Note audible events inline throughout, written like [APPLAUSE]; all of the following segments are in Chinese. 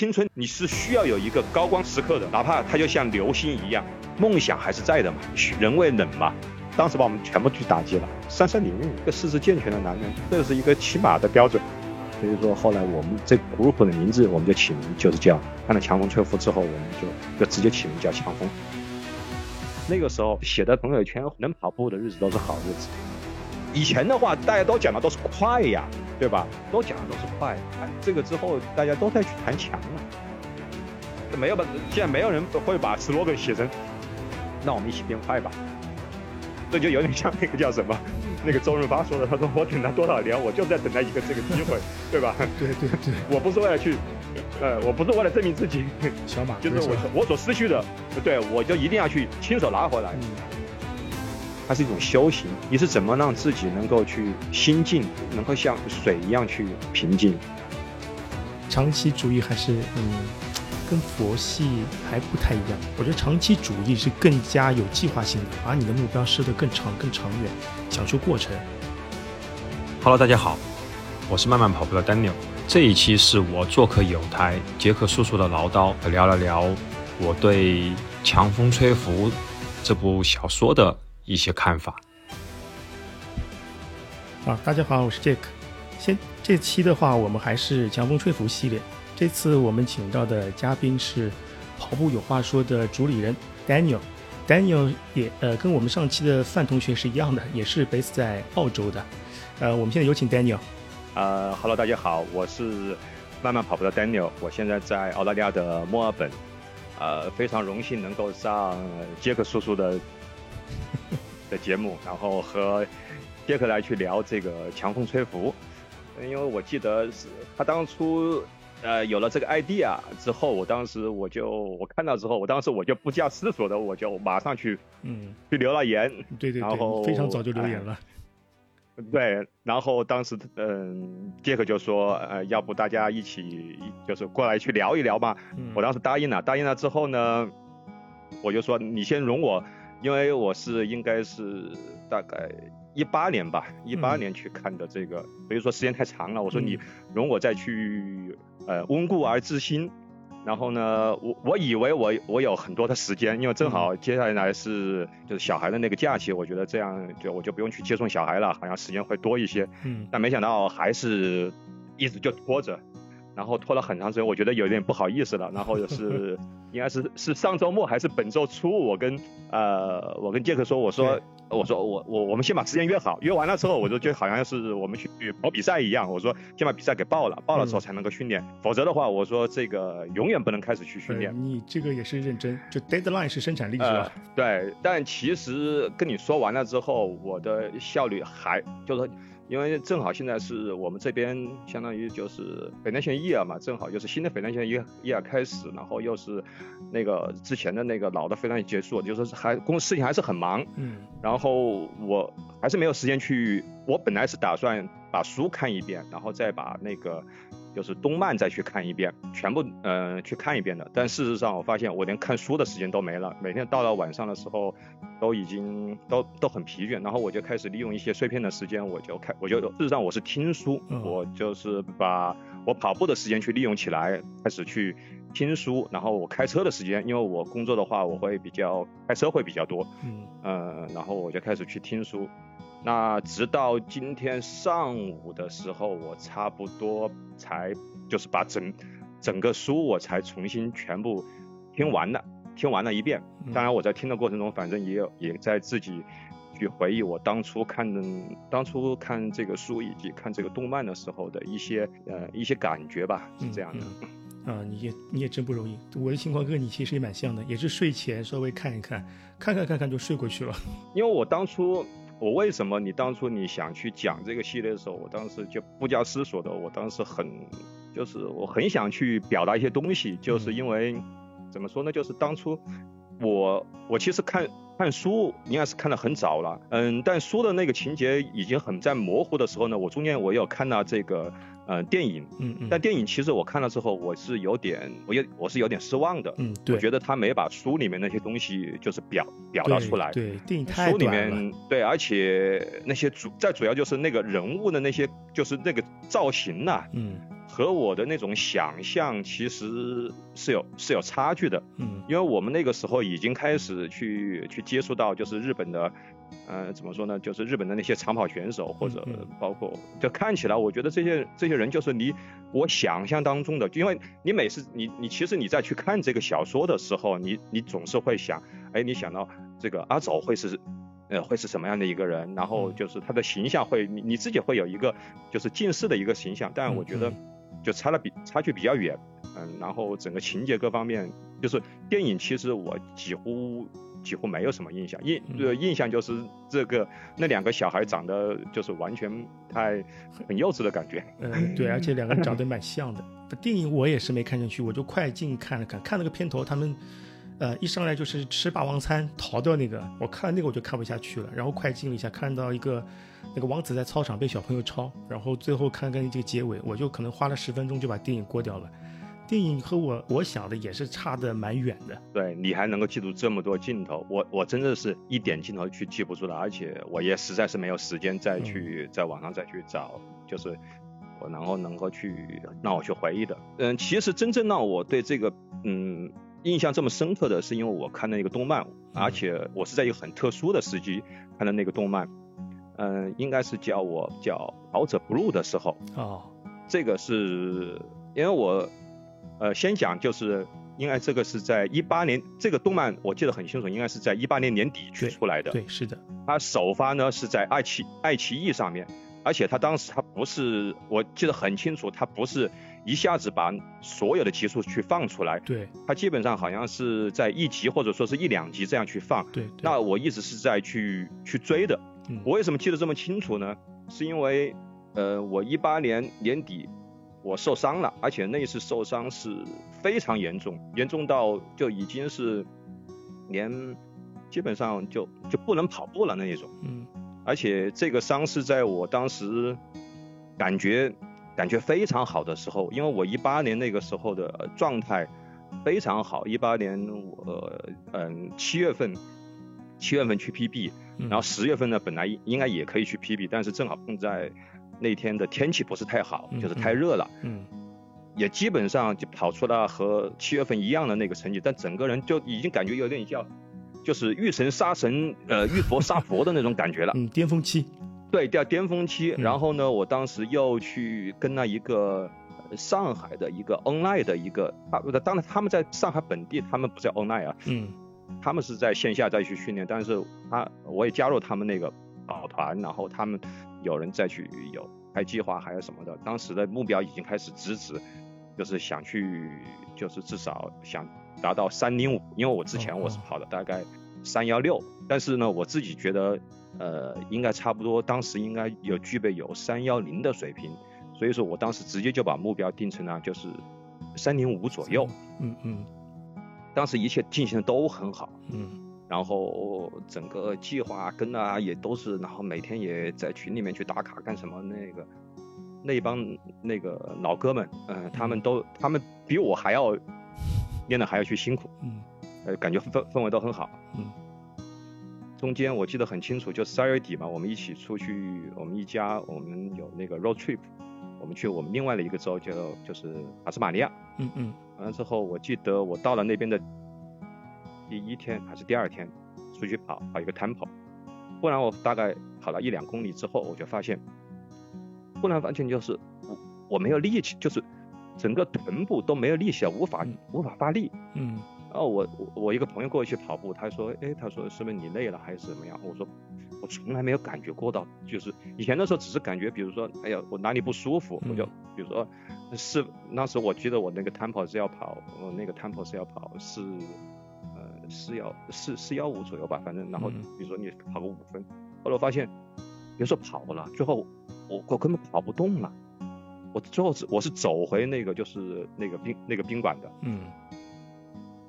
青春你是需要有一个高光时刻的，哪怕它就像流星一样，梦想还是在的嘛。人为冷嘛，当时把我们全部去打击了。三三零一个四肢健全的男人，这是一个起码的标准。所以说后来我们这 group 的名字，我们就起名就是叫看了强风吹拂之后，我们就就直接起名叫强风。那个时候写的朋友圈，能跑步的日子都是好日子。以前的话，大家都讲的都是快呀。对吧？都讲的都是快，这个之后大家都在去谈强了，没有把现在没有人会把 slogan 写成，那我们一起变快吧，这就有点像那个叫什么，那个周润发说的，他说我等了多少年，我就在等待一个这个机会，[LAUGHS] 对吧？对对对，我不是为了去，呃，我不是为了证明自己，[LAUGHS] 小马就是我我所失去的，对我就一定要去亲手拿回来。它是一种修行，你是怎么让自己能够去心静，能够像水一样去平静？长期主义还是嗯，跟佛系还不太一样。我觉得长期主义是更加有计划性的，把你的目标设得更长、更长远，享受过程。Hello，大家好，我是慢慢跑步的 Daniel。这一期是我做客有台杰克叔叔的唠叨，聊了聊我对《强风吹拂》这部小说的。一些看法。啊，大家好，我是 Jack。先这期的话，我们还是强风吹拂系列。这次我们请到的嘉宾是跑步有话说的主理人 Daniel。Daniel 也呃跟我们上期的范同学是一样的，也是 base 在澳洲的。呃，我们现在有请 Daniel。呃，Hello，大家好，我是慢慢跑步的 Daniel，我现在在澳大利亚的墨尔本。呃，非常荣幸能够上杰克叔叔的。[LAUGHS] 的节目，然后和杰克来去聊这个强风吹拂，因为我记得是他当初呃有了这个 idea 之后，我当时我就我看到之后，我当时我就不加思索的我就马上去嗯。去留了言，对对对，非常早就留言了，对，然后当时嗯杰克就说呃要不大家一起就是过来去聊一聊嘛，我当时答应了，答应了之后呢，我就说你先容我。因为我是应该是大概一八年吧，一八年去看的这个，所以说时间太长了。我说你容我再去呃温故而知新，然后呢，我我以为我我有很多的时间，因为正好接下来是就是小孩的那个假期，我觉得这样就我就不用去接送小孩了，好像时间会多一些。嗯。但没想到还是一直就拖着。然后拖了很长时间，我觉得有点不好意思了。然后是 [LAUGHS] 应该是是上周末还是本周初，我跟呃我跟杰克说，我说我说我我我们先把时间约好，约完了之后，我就觉得好像是我们去跑比赛一样。我说先把比赛给报了，报了之后才能够训练，否则的话，我说这个永远不能开始去训练。你这个也是认真，就 deadline 是生产力是吧？对，但其实跟你说完了之后，我的效率还就是。因为正好现在是我们这边相当于就是北南线 year 嘛，正好就是新的北南线 year year 开始，然后又是那个之前的那个老的非南结束，就是还公事情还是很忙，嗯，然后我还是没有时间去，我本来是打算把书看一遍，然后再把那个。就是动漫再去看一遍，全部嗯去看一遍的。但事实上，我发现我连看书的时间都没了。每天到了晚上的时候，都已经都都很疲倦。然后我就开始利用一些碎片的时间，我就开，我就事实上我是听书，我就是把我跑步的时间去利用起来，开始去听书。然后我开车的时间，因为我工作的话，我会比较开车会比较多，嗯，呃，然后我就开始去听书。那直到今天上午的时候，我差不多才就是把整整个书我才重新全部听完了，听完了一遍。当然我在听的过程中，反正也有也在自己去回忆我当初看的当初看这个书以及看这个动漫的时候的一些呃一些感觉吧，是这样的。啊，你也你也真不容易。我的情况跟你其实也蛮像的，也是睡前稍微看一看，看看看看就睡过去了。[LAUGHS] 因为我当初。我为什么你当初你想去讲这个系列的时候，我当时就不加思索的，我当时很就是我很想去表达一些东西，就是因为怎么说呢，就是当初我我其实看看书应该是看的很早了，嗯，但书的那个情节已经很在模糊的时候呢，我中间我有看到这个。嗯，电影，嗯嗯，但电影其实我看了之后，我是有点，我有我是有点失望的，嗯，对，我觉得他没把书里面那些东西就是表表达出来，对，电影太书里面，对，而且那些主再主要就是那个人物的那些就是那个造型呐，嗯，和我的那种想象其实是有是有差距的。嗯因为我们那个时候已经开始去去接触到，就是日本的，呃，怎么说呢？就是日本的那些长跑选手，或者嗯嗯包括，就看起来，我觉得这些这些人就是离我想象当中的，因为你每次你你其实你在去看这个小说的时候，你你总是会想，哎，你想到这个阿走会是。呃，会是什么样的一个人？然后嗯就是他的形象会，你你自己会有一个就是近似的一个形象，但我觉得嗯就差了比差距比较远，嗯，然后整个情节各方面，就是电影其实我几乎几乎没有什么印象，印嗯呃印象就是这个那两个小孩长得就是完全太很幼稚的感觉，嗯，对，而且两个人长得 [LAUGHS] 蛮像的。电影我也是没看进去，我就快进看了看，看了个片头，他们。呃，一上来就是吃霸王餐逃掉那个，我看了那个我就看不下去了，然后快进了一下，看到一个那个王子在操场被小朋友抄，然后最后看看这个结尾，我就可能花了十分钟就把电影过掉了。电影和我我想的也是差的蛮远的。对你还能够记住这么多镜头，我我真的是一点镜头去记不住的，而且我也实在是没有时间再去在网上再去找，就是我然后能够去让我去回忆的。嗯，其实真正让我对这个嗯。印象这么深刻的是因为我看的那个动漫，而且我是在一个很特殊的时机看的那个动漫，嗯，应该是叫我叫跑者 blue 的时候，哦，这个是因为我呃先讲就是，应该这个是在一八年，这个动漫我记得很清楚，应该是在一八年年底去出来的，对，是的，它首发呢是在爱奇爱奇艺上面，而且它当时它不是，我记得很清楚，它不是。一下子把所有的集数去放出来，对，它基本上好像是在一集或者说是一两集这样去放，对，那我一直是在去去追的。嗯、我为什么记得这么清楚呢？是因为呃，我一八年年底我受伤了，而且那次受伤是非常严重，严重到就已经是连基本上就就不能跑步了那一种。嗯，而且这个伤是在我当时感觉。感觉非常好的时候，因为我一八年那个时候的状态非常好。一八年我嗯七月份七月份去 PB，然后十月份呢本来应该也可以去 PB，但是正好碰在那天的天气不是太好，就是太热了。嗯，也基本上就跑出了和七月份一样的那个成绩，但整个人就已经感觉有点像就是遇神杀神，呃 [LAUGHS] 遇佛杀佛的那种感觉了。嗯，巅峰期。对，叫巅峰期。嗯、然后呢，我当时又去跟了一个上海的一个 online 的一个，啊，不，当然他们在上海本地，他们不叫 online 啊，嗯，他们是在线下再去训练，但是他我也加入他们那个跑团，然后他们有人再去有开计划还有什么的，当时的目标已经开始直指，就是想去，就是至少想达到三零五，因为我之前我是跑的大概三幺六，但是呢，我自己觉得。呃，应该差不多，当时应该有具备有三幺零的水平，所以说我当时直接就把目标定成了就是三零五左右。嗯嗯，当时一切进行的都很好。嗯，然后整个计划跟啊也都是，然后每天也在群里面去打卡干什么那个那帮那个老哥们，嗯、呃，他们都他们比我还要练的还要去辛苦。嗯，呃，感觉氛氛围都很好。嗯。中间我记得很清楚，就十二月底嘛，我们一起出去，我们一家我们有那个 road trip，我们去我们另外的一个州叫就是塔斯马尼亚。嗯嗯。完了之后，我记得我到了那边的第一天还是第二天，出去跑跑一个 tempo，忽然我大概跑了一两公里之后，我就发现，忽然完全就是我我没有力气，就是整个臀部都没有力气了，无法、嗯、无法发力。嗯。然后我我我一个朋友过去跑步，他说，哎，他说是不是你累了还是怎么样？我说我从来没有感觉过到，就是以前的时候只是感觉，比如说，哎呀，我哪里不舒服，嗯、我就比如说是那时我记得我那个 tempo 是要跑，我那个 tempo 是要跑是呃四幺四四幺五左右吧，反正然后嗯。比如说你跑个五分，后来我发现别说跑了，最后我我根本跑不动了，我最后我是走回那个就是那个宾那个宾馆的，嗯。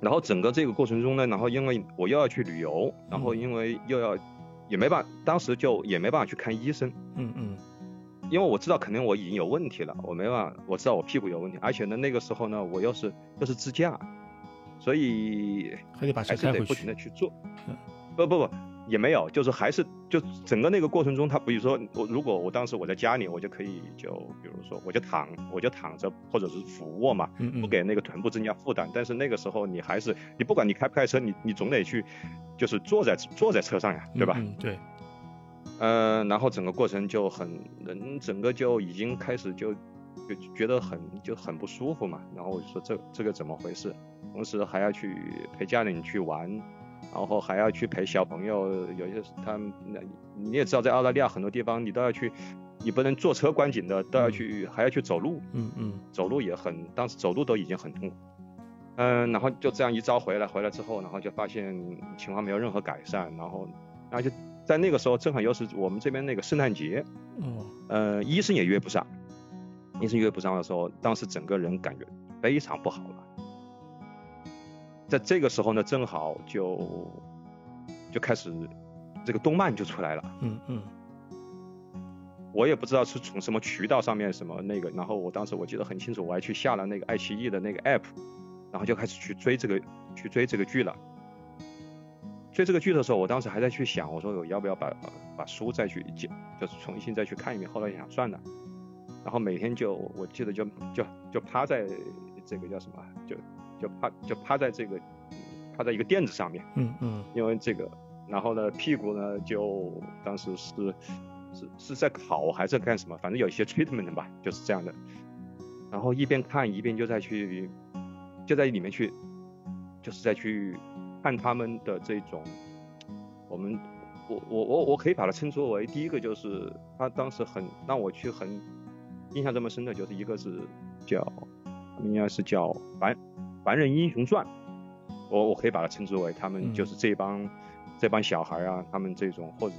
然后整个这个过程中呢，然后因为我又要去旅游，然后因为又要也没办，当时就也没办法去看医生，嗯嗯，因为我知道肯定我已经有问题了，我没办法，我知道我屁股有问题，而且呢那个时候呢我又是又是支架，所以还得把车还是得不开回去停的去做，嗯不不不，也没有，就是还是就整个那个过程中，他比如说我如果我当时我在家里，我就可以就比如说我就躺我就躺着或者是俯卧嘛，不给那个臀部增加负担。但是那个时候你还是你不管你开不开车，你你总得去就是坐在坐在车上呀，对吧？嗯，对。嗯，然后整个过程就很人整个就已经开始就就觉得很就很不舒服嘛。然后我就说这这个怎么回事？同时还要去陪家人去玩。然后还要去陪小朋友，有些他那你也知道，在澳大利亚很多地方你都要去，你不能坐车观景的，都要去还要去走路，嗯嗯，走路也很，当时走路都已经很痛苦，嗯，然后就这样一招回来，回来之后，然后就发现情况没有任何改善，然后而且在那个时候正好又是我们这边那个圣诞节，嗯，呃，医生也约不上，医生约不上的时候，当时整个人感觉非常不好了。在这个时候呢，正好就就开始这个动漫就出来了。嗯嗯。我也不知道是从什么渠道上面什么那个，然后我当时我记得很清楚，我还去下了那个爱奇艺的那个 app，然后就开始去追这个去追这个剧了。追这个剧的时候，我当时还在去想，我说我要不要把把书再去就就是重新再去看一遍。后来想算了，然后每天就我记得就就就趴在这个叫什么就。就趴就趴在这个趴在一个垫子上面，嗯嗯，因为这个，然后呢屁股呢就当时是是是在烤还是干什么，反正有一些 treatment 吧，就是这样的。然后一边看一边就在去就在里面去就是在去看他们的这种，我们我我我我可以把它称作为第一个就是他当时很让我去很印象这么深的就是一个是叫应该是叫凡。凡人英雄传，我我可以把它称之为他们就是这帮这帮小孩啊，他们这种或者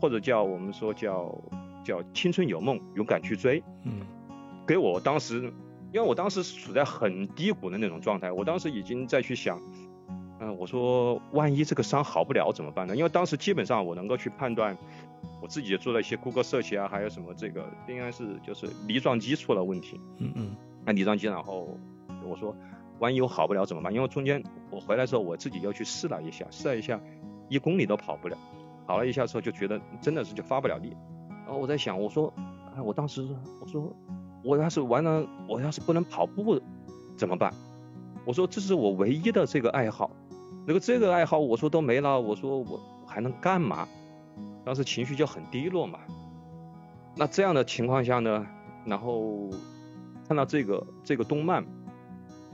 或者叫我们说叫叫青春有梦，勇敢去追。嗯，给我当时，因为我当时处在很低谷的那种状态，我当时已经在去想，嗯，我说万一这个伤好不了怎么办呢？因为当时基本上我能够去判断，我自己也做了一些 Google search 啊，还有什么这个应该是就是梨状肌出了问题。嗯嗯，那梨状肌，然后我说。万一我好不了怎么办？因为中间我回来之后，我自己又去试了一下，试了一下，一公里都跑不了。跑了一下之后，就觉得真的是就发不了力。然后我在想，我说，哎，我当时我说，我要是完了，我要是不能跑步怎么办？我说这是我唯一的这个爱好，那个这个爱好我说都没了，我说我还能干嘛？当时情绪就很低落嘛。那这样的情况下呢，然后看到这个这个动漫。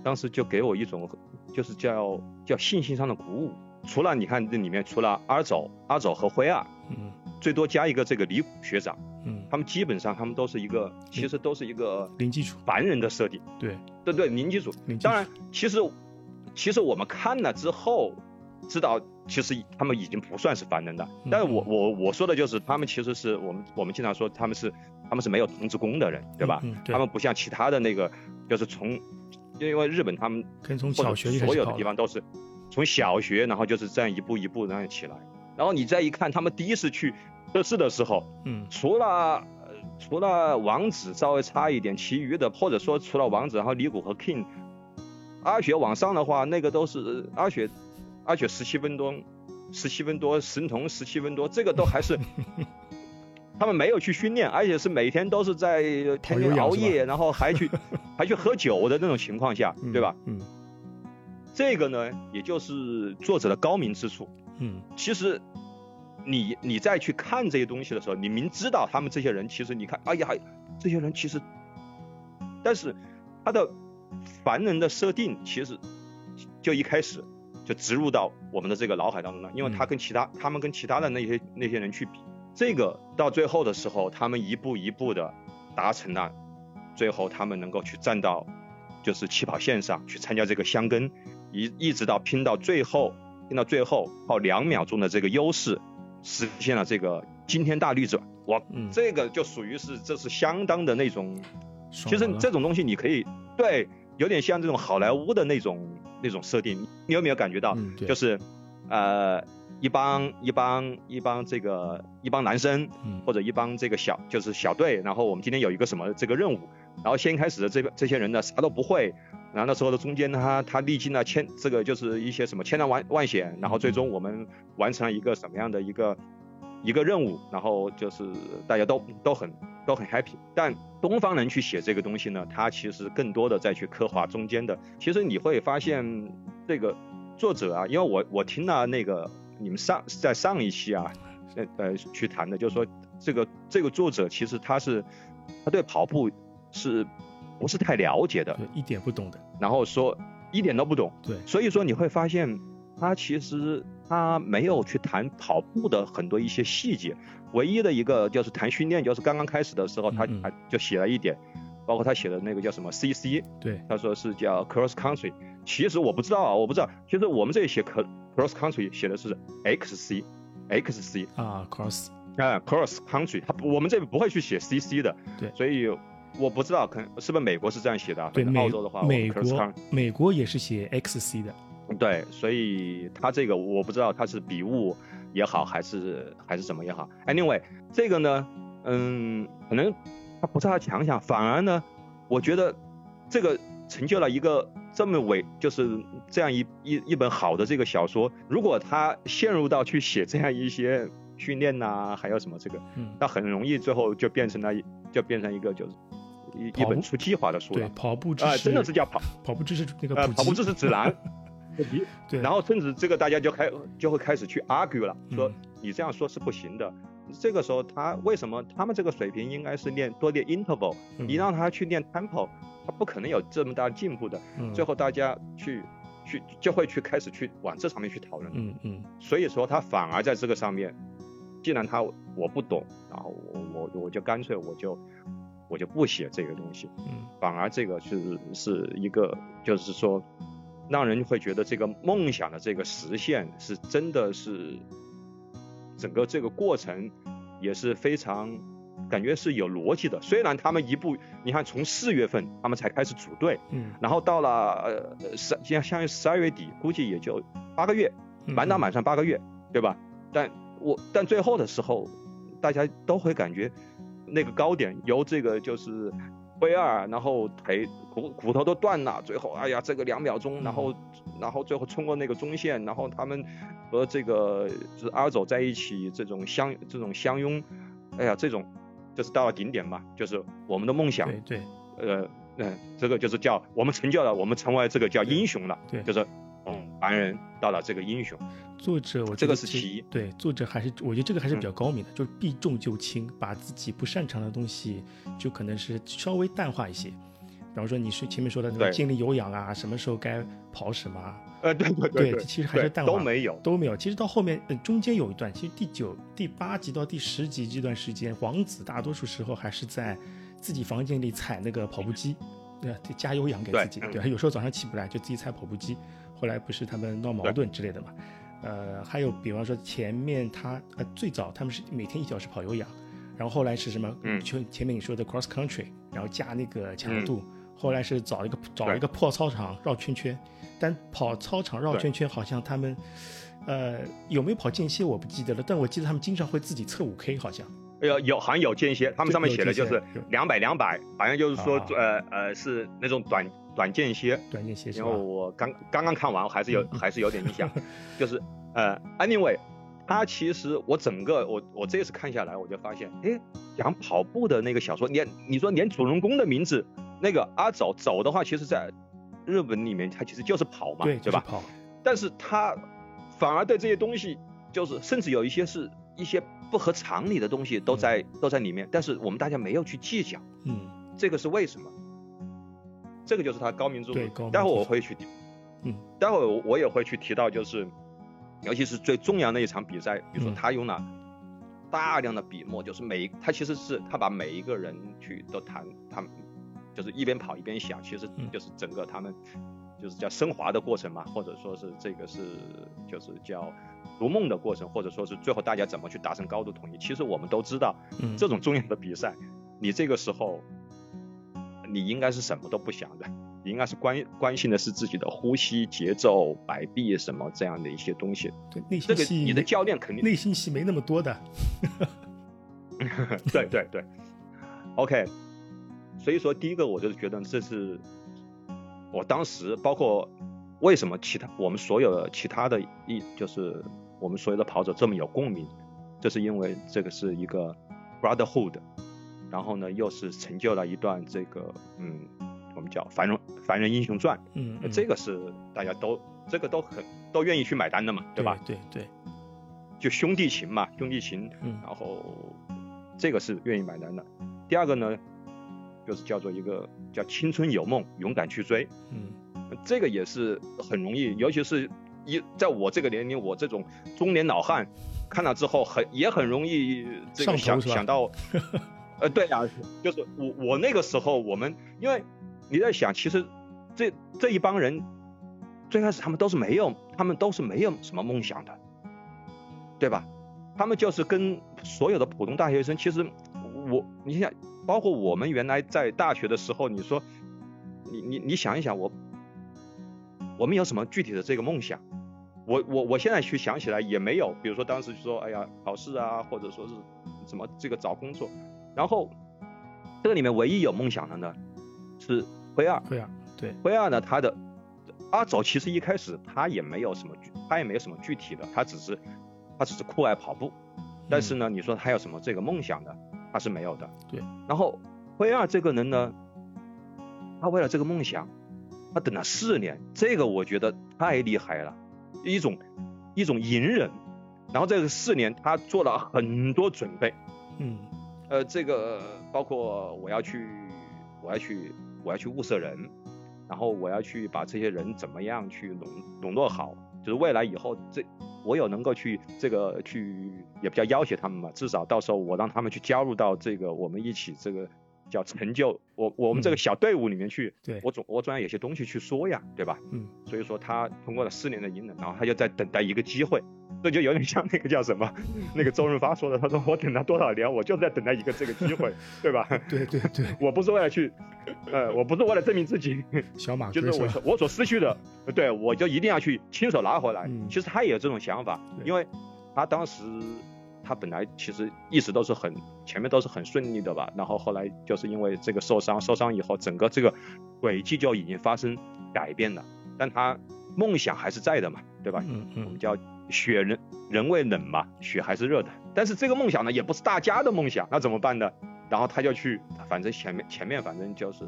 当时就给我一种，就是叫叫信心上的鼓舞。除了你看这里面，除了阿走、阿走和辉二，嗯，最多加一个这个李学长，嗯，他们基本上他们都是一个，其实都是一个零基础凡人的设定。对，对对，零基础。当然，其实其实我们看了之后，知道其实他们已经不算是凡人了。但是我我我说的就是他们其实是我们我们经常说他们是他们是没有童子功的人，对吧？他们不像其他的那个，就是从。因为日本他们从小学所有的地方都是从小学，然后就是这样一步一步那样起来。然后你再一看他们第一次去测试的时候，嗯，除了除了王子稍微差一点，其余的或者说除了王子，然后尼古和 King，阿雪往上的话，那个都是阿雪，阿雪十七分多，十七分多，神童十七分多，这个都还是。[LAUGHS] 他们没有去训练，而且是每天都是在天天熬夜，然后还去 [LAUGHS] 还去喝酒的那种情况下，对吧？嗯，这个呢，也就是作者的高明之处。嗯，其实你你再去看这些东西的时候，你明知道他们这些人，其实你看，哎呀，这些人其实，但是他的凡人的设定，其实就一开始就植入到我们的这个脑海当中了，因为他跟其他他们跟其他的那些那些人去比。这个到最后的时候，他们一步一步的达成了，最后他们能够去站到就是起跑线上去参加这个箱根，一一直到拼到最后，拼到最后靠两秒钟的这个优势实现了这个惊天大逆转。哇，这个就属于是这是相当的那种，其实这种东西你可以对，有点像这种好莱坞的那种那种设定，你有没有感觉到？就是呃。一帮一帮一帮这个一帮男生，或者一帮这个小就是小队，然后我们今天有一个什么这个任务，然后先开始的这个这些人呢啥都不会，然后那时候的中间他他历经了千这个就是一些什么千难万万险，然后最终我们完成了一个什么样的一个一个任务，然后就是大家都都很都很 happy。但东方人去写这个东西呢，他其实更多的在去刻画中间的。其实你会发现这个作者啊，因为我我听了那个你们上在上一期啊，呃呃去谈的，就是说这个这个作者其实他是他对跑步是。不是太了解的，对，一点不懂的。然后说一点都不懂，对。所以说你会发现，他其实他没有去谈跑步的很多一些细节，唯一的一个就是谈训练，就是刚刚开始的时候，他他就写了一点，包括他写的那个叫什么 CC，对，他说是叫 Cross Country，其实我不知道啊，我不知道，其实我们这里写 Cross Country 写的是 XC，XC 啊，Cross，啊，Cross Country，他我们这里不会去写 CC 的，对，所以。我不知道，可能是不是美国是这样写的？对，澳洲的话，美国美国也是写 XC 的。对，所以他这个我不知道他是笔误也好，还是还是什么也好。Anyway，这个呢，嗯，可能他不是他强项，反而呢，我觉得这个成就了一个这么伟，就是这样一一一本好的这个小说。如果他陷入到去写这样一些训练呐，还有什么这个，那很容易最后就变成了就变成一个就是。一一本出计划的书了，对，跑步知识，真的是叫跑跑步知识那个跑步知识指南。对，然后甚至这个大家就开就会开始去 argue 了，说你这样说是不行的。这个时候他为什么他们这个水平应该是练多练 interval，你让他去练 tempo，他不可能有这么大进步的。最后大家去去就会去开始去往这上面去讨论。嗯嗯。所以说他反而在这个上面，既然他我不懂，然后我我我就干脆我就。我就不写这个东西，嗯，反而这个是是一个，就是说，让人会觉得这个梦想的这个实现是真的是，整个这个过程也是非常感觉是有逻辑的。虽然他们一步，你看从四月份他们才开始组队，嗯，然后到了呃十，像相当于十二月底，估计也就八个月，满打满算八个月，对吧？但我但最后的时候，大家都会感觉。那个高点由这个就是灰二，然后腿骨骨头都断了，最后哎呀这个两秒钟，然后然后最后冲过那个中线，然后他们和这个就是阿走在一起，这种相这种相拥，哎呀这种就是到了顶点嘛，就是我们的梦想，对对，呃嗯，这个就是叫我们成就了，我们成为这个叫英雄了，对，就是。嗯，凡人到了这个英雄，作者我这个是其一，对，作者还是我觉得这个还是比较高明的，就是避重就轻，把自己不擅长的东西就可能是稍微淡化一些，比方说你是前面说的那个精力有氧啊，什么时候该跑什么，呃，对对对，对，其实还是淡化都没有。都没有，其实到后面中间有一段，其实第九、第八集到第十集这段时间，王子大多数时候还是在自己房间里踩那个跑步机，对，加有氧给自己，对，有时候早上起不来就自己踩跑步机。后来不是他们闹矛盾之类的嘛？呃，还有比方说前面他呃最早他们是每天一小时跑有氧，然后后来是什么？嗯，就前面你说的 cross country，然后加那个强度，后来是找一个找一个破操场绕圈圈，但跑操场绕圈圈好像他们呃有没有跑间歇我不记得了，但我记得他们经常会自己测五 K 好像。有有好像有间歇，他们上面写的就是两百两百，好像就是说呃呃是那种短。短间歇，短间歇，然后我刚刚刚看完，还是有还是有点印象，[LAUGHS] 就是呃，anyway，他其实我整个我我这次看下来，我就发现，哎，讲跑步的那个小说，连你说连主人公的名字那个阿走走的话，其实在日本里面他其实就是跑嘛，对吧？跑，但是他反而对这些东西，就是甚至有一些是一些不合常理的东西都在都在里面，但是我们大家没有去计较，嗯，这个是为什么？这个就是他高明之处。对，待会我会去提，嗯，待会我我也会去提到，就是尤其是最重要的一场比赛，比如说他用了大量的笔墨，就是每他其实是他把每一个人去都谈，他们就是一边跑一边想，其实就是整个他们就是叫升华的过程嘛，或者说是这个是就是叫逐梦的过程，或者说是最后大家怎么去达成高度统一。其实我们都知道，这种重要的比赛，你这个时候。你应该是什么都不想的，你应该是关关心的是自己的呼吸、节奏、摆臂什么这样的一些东西。对，内心戏，你的教练肯定内心戏没那么多的。[LAUGHS] 对对对，OK。所以说，第一个我就是觉得这是我当时包括为什么其他我们所有的其他的一就是我们所有的跑者这么有共鸣，这是因为这个是一个 brotherhood，然后呢又是成就了一段这个嗯我们叫凡人凡人英雄传，嗯，嗯这个是大家都这个都很都愿意去买单的嘛，对吧？？对对，就兄弟情嘛，兄弟情，嗯然后这个是愿意买单的。第二个呢，就是叫做一个叫青春有梦，勇敢去追，嗯。这个也是很容易，尤其是一在我这个年龄，我这种中年老汉看了之后很也很容易这个想想到，[LAUGHS] 呃，对呀、就是我我那个时候我们因为你在想，其实这这一帮人最开始他们都是没有，他们都是没有什么梦想的，对吧？他们就是跟所有的普通大学生，其实我你想，包括我们原来在大学的时候，你说你你你想一想，我我们有什么具体的这个梦想？我我我现在去想起来也没有，比如说当时就说，哎呀，考试啊，或者说是什么这个找工作，然后这个里面唯一有梦想的呢是灰二，灰二，对，灰二呢他的阿走其实一开始他也没有什么具，他也没有什么具体的，他只是他只是酷爱跑步，但是呢，你说他有什么这个梦想的，他是没有的。对。然后灰二这个人呢，他为了这个梦想，他等了四年，这个我觉得太厉害了，一种一种隐忍。然后这个四年他做了很多准备，嗯呃，这个包括我要去，我要去，我要去物色人，然后我要去把这些人怎么样去笼笼络好，就是未来以后这我有能够去这个去也不叫要挟他们嘛，至少到时候我让他们去加入到这个我们一起这个叫成就我我们这个嗯。小队伍里面去，对。我总我总要有些东西去说呀，对吧？嗯。所以说他通过了四年的隐忍，然后他就在等待一个机会，这就有点像那个叫什么，那个周润发说的，他说我等了多少年，我就是在等待一个这个机会，对吧？[LAUGHS] 对对对，我不是为了去，呃，我不是为了证明自己，[LAUGHS] 小马就是我所我所失去的，对我就一定要去亲手拿回来。嗯其实他也有这种想法，因为他当时他本来其实一直都是很前面都是很顺利的吧，然后后来就是因为这个受伤，受伤以后整个这个轨迹就已经发生改变了，但他梦想还是在的嘛，对吧？嗯嗯我们叫血人人为冷嘛，雪还是热的。但是这个梦想呢，也不是大家的梦想，那怎么办呢？然后他就去，反正前面前面反正就是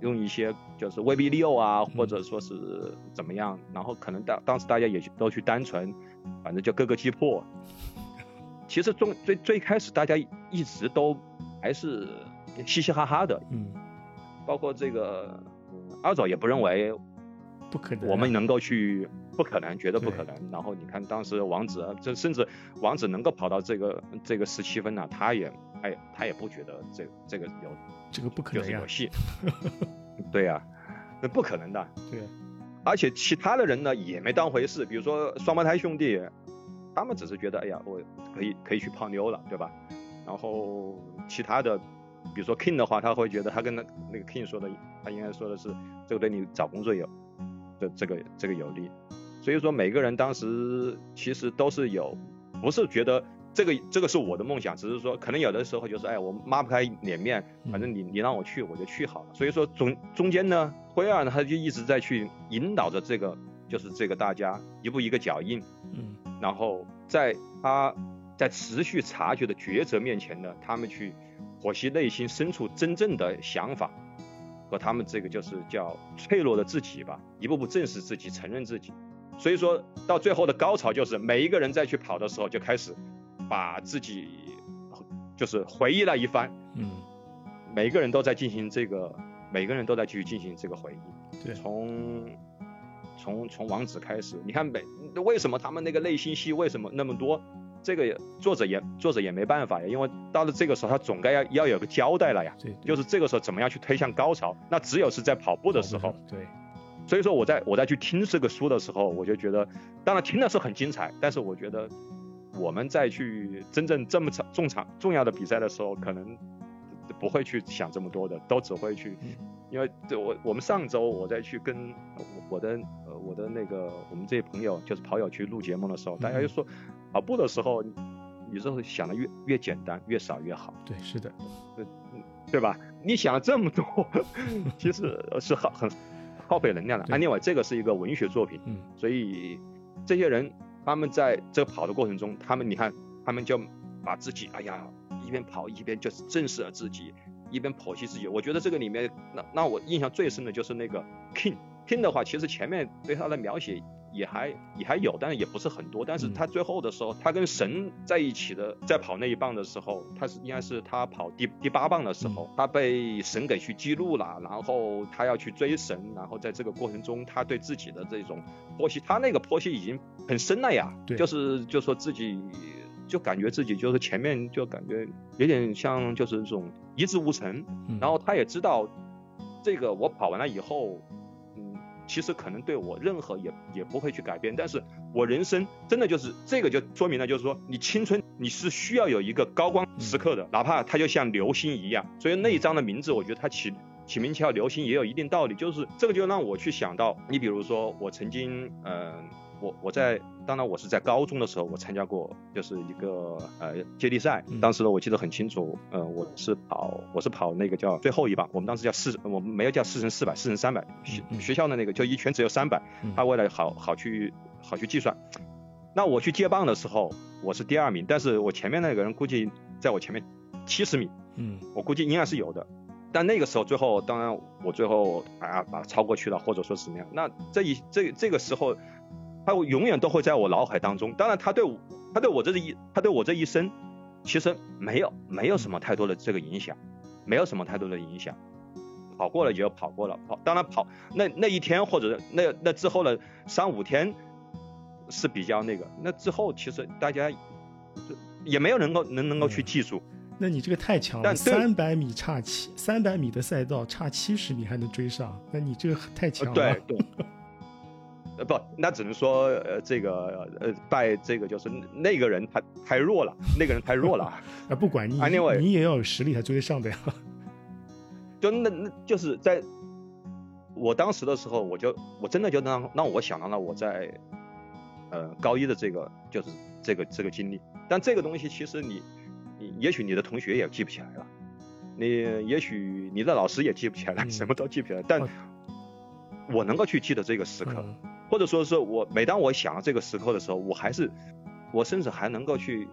用一些就是威逼利诱啊，或者说是怎么样，然后可能当当时大家也都去单纯，反正就各个击破。其实中最最开始大家一直都还是嘻嘻哈哈的，嗯，包括这个嗯阿走也不认为不可能啊，我们能够去，不可能，绝对不可能。然后你看当时王子，啊这甚至王子能够跑到这个这个十七分呢、他也他也他也不觉得这这个有这个不可能呀就是有，戏。[LAUGHS] 对呀、那不可能的。对，而且其他的人呢也没当回事，比如说双胞胎兄弟，他们只是觉得哎呀，我可以可以去泡妞了，对吧？然后其他的，比如说 King 的话，他会觉得他跟那那个 King 说的，他应该说的是这个对你找工作有这这个这个有利。所以说每个人当时其实都是有，不是觉得这个这个是我的梦想，只是说可能有的时候就是哎我抹不开脸面，反正你你让我去我就去好了。所以说中中间呢，灰二呢他就一直在去引导着这个就是这个大家一步一个脚印，嗯然后在他在持续察觉的抉择面前呢，他们去剖析内心深处真正的想法和他们这个就是叫脆弱的自己吧，一步步正视自己，承认自己。所以说到最后的高潮就是每一个人再去跑的时候就开始把自己就是回忆了一番，嗯，每个人都在进行这个，每个人都在去进行这个回忆。对，从从从王子开始，你看每为什么他们那个内心戏为什么那么多？这个作者也作者也没办法呀，因为到了这个时候他总该要要有个交代了呀。对，就是这个时候怎么样去推向高潮？那只有是在跑步的时候。，对，所以说我在我在去听这个书的时候，我就觉得，当然听的是很精彩，但是我觉得我们在去真正这么场重场重要的比赛的时候，可能不会去想这么多的，都只会去嗯，因为对我我们上周我在去跟我我的呃我的那个我们这些朋友就是跑友去录节目的时候，大家就说跑步的时候，你就会想的越越简单越少越好。对，是的，对吧？你想了这么多，[LAUGHS] 其实是很很耗费能量的。对啊，另外这个是一个文学作品，嗯所以这些人他们在这跑的过程中，他们你看，他们就把自己，哎呀，一边跑一边就是正视了自己，一边剖析自己。我觉得这个里面，那那我印象最深的就是那个 King。King 的话，其实前面对他的描写也还也还有，但是也不是很多。但是嗯。他最后的时候，他跟神在一起的，在跑那一棒的时候，他是应该是他跑第第八棒的时候，他被神给去记录了，然后他要去追神，然后在这个过程中，他对自己的这种剖析，他那个剖析已经很深了呀，对。就是就说自己就感觉自己就是前面就感觉有点像就是这种一事无成，嗯，然后他也知道这个我跑完了以后，嗯，其实可能对我任何也也不会去改变，但是我人生真的就是这个就说明了，就是说你青春你是需要有一个高光时刻的，哪怕它就像流星一样。所以那一章的名字，我觉得它起起名叫流星也有一定道理，就是这个就让我去想到，你比如说我曾经，嗯、我我在当然我是在高中的时候，我参加过就是一个呃接力赛嗯，当时呢我记得很清楚，呃我是跑我是跑那个叫最后一棒，我们当时叫四我们没有叫四乘四百，四乘三百，学嗯。学校的那个就一圈只有三百嗯，他为了好好去好去计算，那我去接棒的时候我是第二名，但是我前面那个人估计在我前面七十米，嗯。我估计应该是有的。但那个时候，最后当然我最后啊把他超过去了，或者说是怎么样。那这一这这个时候，他永远都会在我脑海当中。当然，他对我他对我这一他对我这一生，其实没有没有什么太多的这个影响，没有什么太多的影响。跑过了也就跑过了，跑当然跑那那一天或者那那之后的三五天是比较那个，那之后其实大家也没有能够能能够去记住。那你这个太强了，三百米差七，三百米的赛道差七十米还能追上，那你这个太强了。对对。[LAUGHS] 呃不，那只能说呃这个呃拜这个就是那个人他太弱了，那个人太弱了，[LAUGHS] 啊，不管你 Anyway 你也要有实力才追得上的呀。[LAUGHS] 就那那就是在我当时的时候，我就我真的就让让我想到了我在呃高一的这个就是这个这个经历，但这个东西其实你你也许你的同学也记不起来了，你也许你的老师也记不起来了，嗯什么都记不起来，但哦我能够去记得这个时刻。嗯或者说是我每当我想到这个时刻的时候，我还是我甚至还能够去，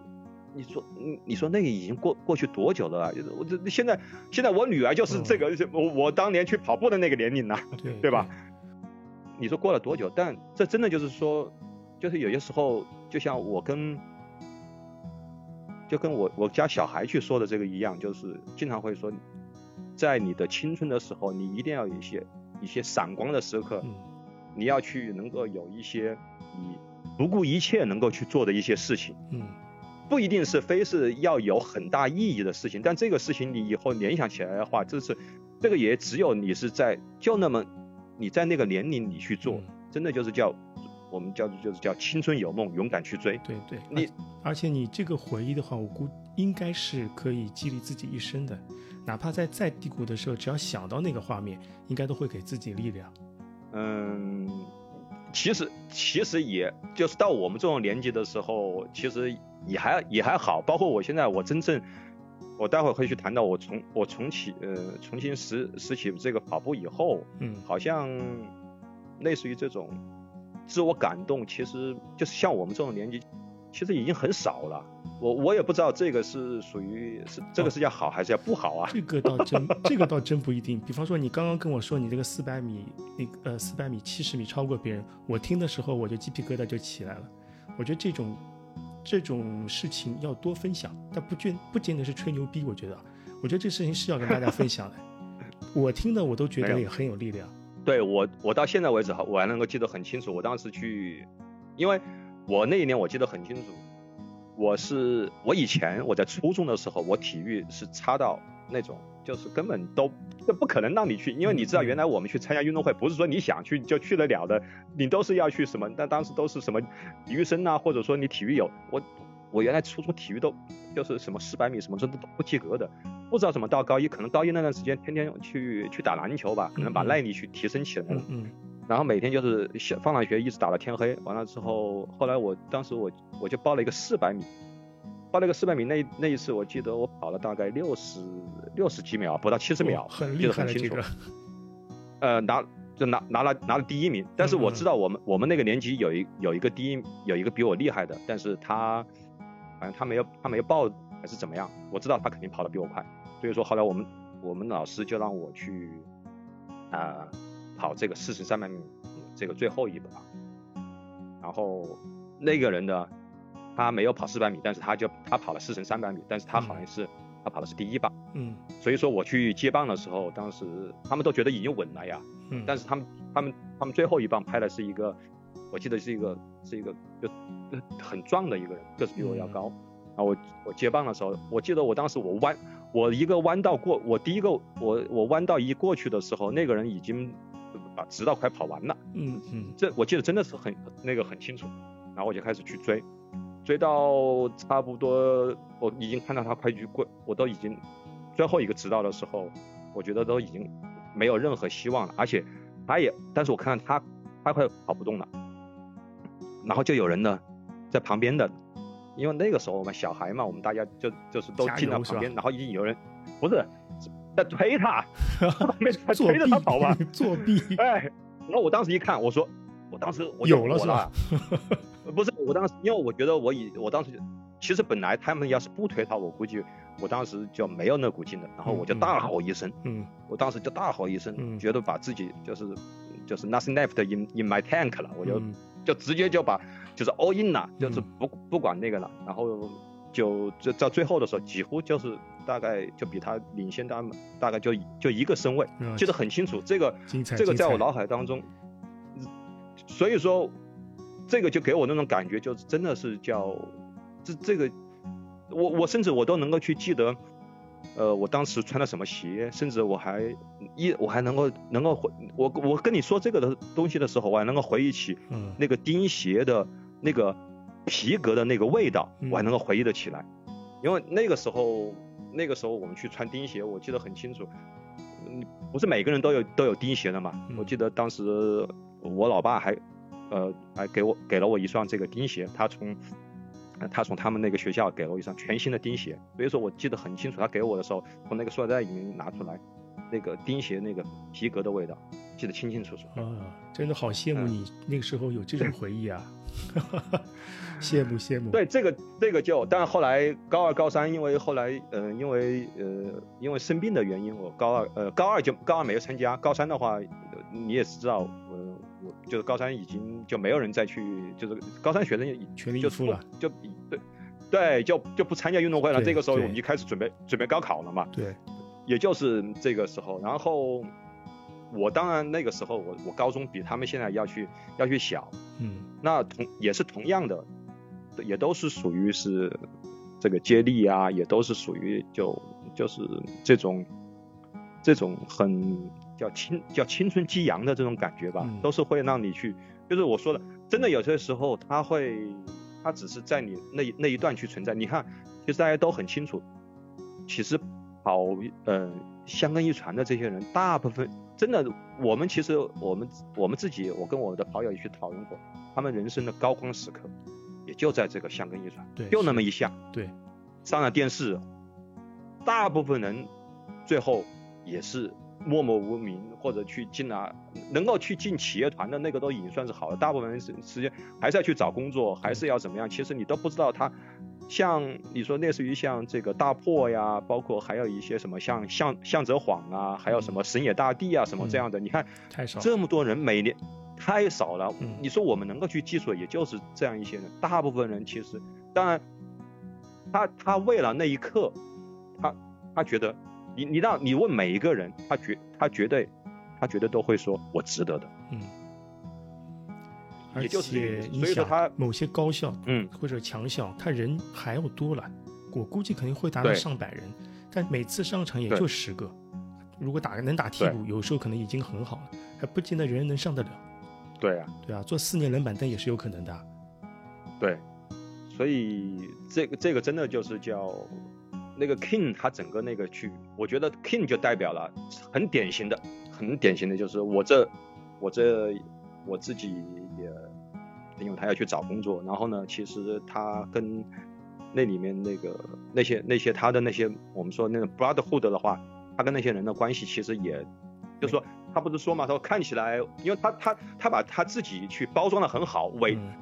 你说你你说那个已经过过去多久了啊？就是我这现在现在我女儿就是这个、[LAUGHS] 我我当年去跑步的那个年龄了、对对吧？你说过了多久？但这真的就是说，就是有些时候，就像我跟就跟我我家小孩去说的这个一样，就是经常会说，在你的青春的时候，你一定要有一些一些闪光的时刻。嗯你要去能够有一些你不顾一切能够去做的一些事情，嗯不一定是非是要有很大意义的事情，但这个事情你以后联想起来的话，这是这个也只有你是在就那么你在那个年龄你去做，嗯真的就是叫我们叫做就是叫青春有梦，勇敢去追。对对，你而且你这个回忆的话，我估应该是可以激励自己一生的，哪怕在再低谷的时候，只要想到那个画面，应该都会给自己力量。嗯，其实其实也就是到我们这种年纪的时候，其实也还也还好。包括我现在，我真正，我待会儿会去谈到我重我重启呃重新拾拾起这个跑步以后，嗯好像类似于这种自我感动，其实就是像我们这种年纪，其实已经很少了。我我也不知道这个是属于是这个是要好还是要不好啊？这个倒真，[LAUGHS] 这个倒真不一定。比方说，你刚刚跟我说你这个四百米，那个呃四百米七十米超过别人，我听的时候我就鸡皮疙瘩就起来了。我觉得这种这种事情要多分享，但不见不仅仅是吹牛逼。我觉得，我觉得这事情是要跟大家分享的。[LAUGHS] 我听的我都觉得也很有力量。对我，我到现在为止，我还能够记得很清楚。我当时去，因为我那一年我记得很清楚，我是我以前我在初中的时候，我体育是差到那种，就是根本都就不可能让你去，因为你知道原来我们去参加运动会，不是说你想去就去得了的，你都是要去什么？但当时都是什么体育生啊，或者说你体育有我。我原来初中体育都就是什么四百米什么这都不及格的，不知道怎么到高一，可能高一那段时间天天去去打篮球吧，可能把耐力去提升起来了嗯。嗯然后每天就是下放了学一直打到天黑，完了之后，后来我当时我我就报了一个四百米，报了一个四百米那那一次我记得我跑了大概六十六十几秒，不到七十秒记厉害了得很清楚。呃，拿就拿拿了拿了第一名。但是我嗯知道我们我们那个年级有一有一个第一有一个比我厉害的，但是他好像他没有他没有报还是怎么样，我知道他肯定跑得比我快，所以说后来我们我们老师就让我去啊、跑这个四乘三百米这个最后一把，然后那个人呢，他没有跑四百米，但是他就他跑了四乘三百米，但是他好像是、他跑的是第一棒，嗯。所以说我去接棒的时候，当时他们都觉得已经稳了呀，嗯，但是他们他们他们最后一棒拍的是一个，我记得是一个是一个就就很壮的一个人，个子比我要嗯。高。然后我我接棒的时候，我记得我当时我弯我一个弯道过，我第一个我我弯道一过去的时候，那个人已经把直到快跑完了。嗯嗯。这我记得真的是很那个很清楚，然后我就开始去追，追到差不多我已经看到他快去过，我都已经最后一个直道的时候，我觉得都已经没有任何希望了，而且他也，但是我看到他他快跑不动了，然后就有人呢在旁边的，因为那个时候我们小孩嘛，我们大家就就是都进到旁边，然后已经有人不是在推他，没在 [LAUGHS] 作推着他跑吧。作弊，哎，然后我当时一看，我说，我当时我有了是吧？不是，我当时因为我觉得我以我当时其实本来他们要是不推他，我估计我当时就没有那股劲了。然后我就大吼一声，嗯我当时就大吼一声，嗯觉得把自己就是就是 nothing left in in my tank 了，我就、嗯就直接就把就是 all in 了，就是嗯不不管那个了，然后就就到最后的时候，几乎就是大概就比他领先他们大概就就一个身位，嗯记得很清楚。这个这个在我脑海当中，所以说这个就给我那种感觉，就是真的是叫这这个，我我甚至我都能够去记得。呃，我当时穿的什么鞋，甚至我还一我还能够能够回我我跟你说这个的东西的时候，我还能够回忆起嗯那个钉鞋的那个皮革的那个味道，嗯我还能够回忆得起来，因为那个时候那个时候我们去穿钉鞋，我记得很清楚，嗯，不是每个人都有都有钉鞋的嘛，嗯。我记得当时我老爸还呃还给我给了我一双这个钉鞋，他从呃他从他们那个学校给了我一双全新的钉鞋，所以说我记得很清楚，他给我的时候从那个塑料袋里面拿出来那个钉鞋那个皮革的味道，记得清清楚楚。啊，真的好羡慕嗯。你那个时候有这种回忆啊，[LAUGHS] 羡慕羡慕。对这个这个就，但后来高二高三，因为后来呃因为呃因为生病的原因，我高二呃高二就高二没有参加，高三的话、呃你也是知道，呃我就是高三已经就没有人再去，就是高三学生也全力以就不赴了，就对对就就不参加运动会了。这个时候我们就开始准备准备高考了嘛，对，也就是这个时候，然后我当然那个时候我我高中比他们现在要去要去小，嗯那同也是同样的，也都是属于是这个接力啊，也都是属于就就是这种这种很叫青叫青春激扬的这种感觉吧，嗯都是会让你去，就是我说的，真的有些时候他会，他只是在你那那一段去存在。你看，其实大家都很清楚，其实跑呃香根一传的这些人，大部分真的，我们其实我们我们自己，我跟我的跑友也去讨论过，他们人生的高光时刻，也就在这个香根一传，对，就那么一下，对，上了电视，大部分人最后也是默默无名，或者去进了能够去进企业团的那个都已经算是好了，大部分人时时间还是要去找工作，还是要怎么样？其实你都不知道他。像你说类似于像这个大破呀，包括还有一些什么像向向泽晃啊，还有什么神野大地啊什么这样的，你看太少了，这么多人每年太少了。嗯你说我们能够去记住，也就是这样一些人。大部分人其实，当然，他他为了那一刻，他他觉得，你你让你问每一个人，他绝他绝对他绝对都会说我值得的。也就你想所以说他某些高校嗯，或者强校，他人还要多了，我估计肯定会达到对上百人，但每次上场也对就十个。如果打能打替补，有时候可能已经很好了，还不见得人人能上得了。对啊，对啊，做四年冷板凳也是有可能的啊。对，所以这个这个真的就是叫那个 King，他整个那个去，我觉得 King 就代表了很典型的，很典型的就是我这我这我自己也，因为他要去找工作，然后呢，其实他跟那里面那个那些那些他的那些我们说那个 brotherhood 的话，他跟那些人的关系其实也，就是说他不是说嘛，他说看起来，因为他他他把他自己去包装的很好，伪、嗯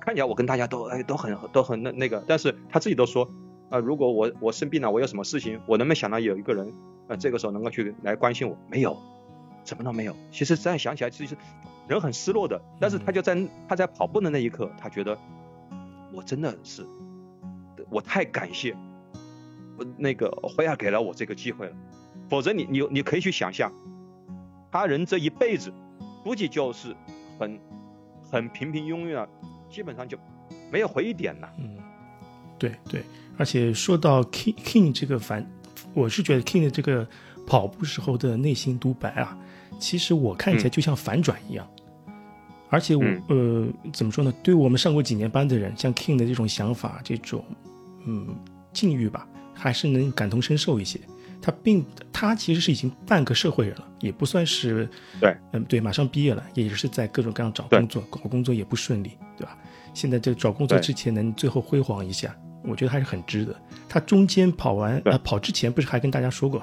看起来我跟大家都哎都很都很那那个，但是他自己都说，啊、如果我我生病了，我有什么事情，我能不能想到有一个人，呃，这个时候能够去来关心我？没有，什么都没有。其实这样想起来，其实人很失落的。但是他就在他在跑步的那一刻，他觉得我真的是，我太感谢，呃那个辉亚给了我这个机会了，否则你你你可以去想象，他人这一辈子估计就是很很平平庸庸啊，基本上就没有回忆点了。嗯，对对，而且说到 King King 这个反，我是觉得 King 的这个跑步时候的内心独白啊，其实我看起来就像反转一样。而且我、呃怎么说呢？对我们上过几年班的人，像 King 的这种想法、这种嗯境遇吧，还是能感同身受一些。他并他其实是已经半个社会人了，也不算是对，嗯对，马上毕业了，也是在各种各样找工作，搞工作也不顺利，对吧？现在这找工作之前能最后辉煌一下，我觉得还是很值得。他中间跑完呃跑之前不是还跟大家说过，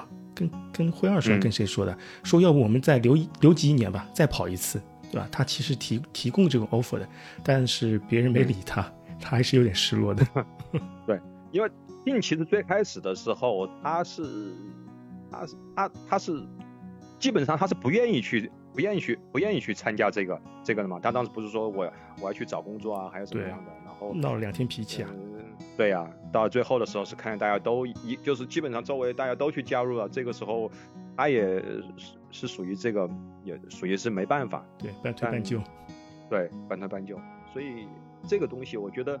跟跟辉二说嗯跟谁说的，说要不我们再留一留级一年吧，再跑一次，对吧？他其实提提供这个 offer 的，但是别人没理他，他还是有点失落的。[LAUGHS] 对因为定其实最开始的时候，他是他是他他是基本上他是不愿意去不愿意去不愿意去参加这个这个的嘛。他当时不是说我我要去找工作啊，还是什么样的，然后闹了两天脾气啊，嗯，对呀、到最后的时候是看见大家都一就是基本上周围大家都去加入了，这个时候他也是是属于这个也属于是没办法，对，半推半就。对，半推半就。所以这个东西，我觉得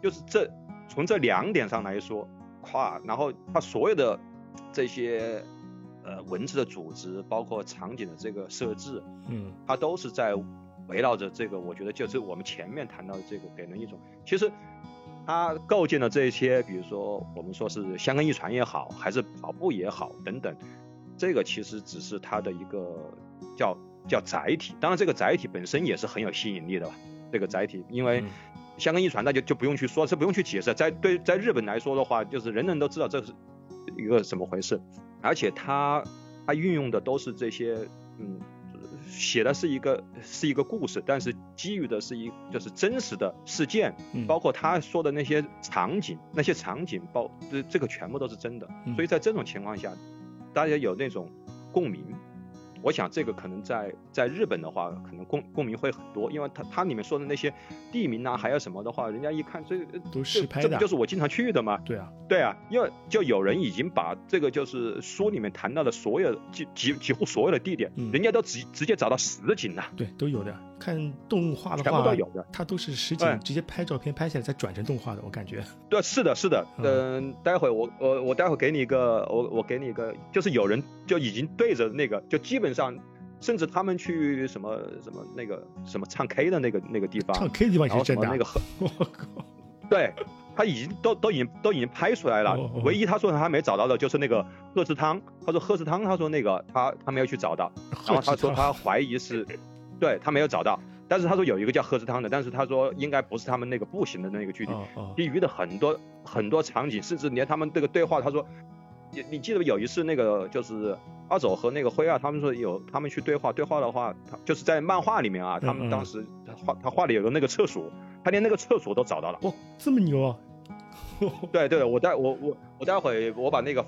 就是这从这两点上来说，跨，然后它所有的这些呃文字的组织，包括场景的这个设置，嗯它都是在围绕着这个，我觉得就是我们前面谈到的这个，给人一种其实。它构建的这些，比如说我们说是香根一传也好，还是跑步也好等等，这个其实只是它的一个叫叫载体。当然，这个载体本身也是很有吸引力的吧。这个载体，因为嗯香根一传，那就就不用去说，这不用去解释。在对在日本来说的话，就是人人都知道这是一个怎么回事，而且它它运用的都是这些嗯。写的是一个是一个故事，但是基于的是一就是真实的事件，嗯，包括他说的那些场景，那些场景包这这个全部都是真的，嗯所以在这种情况下，大家有那种共鸣。我想这个可能在在日本的话，可能共共鸣会很多，因为它它里面说的那些地名啊，还有什么的话，人家一看这呃都这这不实拍的就是我经常去的吗？对啊，对啊，因为就有人已经把这个就是书里面谈到的所有几几几乎所有的地点，嗯人家都直直接找到实景了，对，都有的。看动画的全部话，都有的。它都是实景对，直接拍照片拍下来再转成动画的，我感觉。[LAUGHS] 对，是的，是的，嗯嗯，待会我我我待会给你一个，我我给你一个，就是有人就已经对着那个，就基本上，甚至他们去什么什么那个什么唱 K 的那个那个地方，唱 K 的地方也是真的啊。那个 [LAUGHS] 和，我靠，对他已经都都已经都已经拍出来了。哦哦，唯一他说他没找到的就是那个贺知汤，他说贺知汤，他说那个他他没有去找到，然后他说他怀疑是，[LAUGHS] 对他没有找到，但是他说有一个叫贺知汤的，但是他说应该不是他们那个步行的那个距离，其余的很多很多场景，甚至连他们这个对话，他说，你你记得有一次那个就是阿走和那个辉啊，他们说有他们去对话，对话的话，他就是在漫画里面啊，他们当时他画他画的有个那个厕所，他连那个厕所都找到了。哇，这么牛啊！[LAUGHS] [LAUGHS] 对对，我待我我我待会我把那个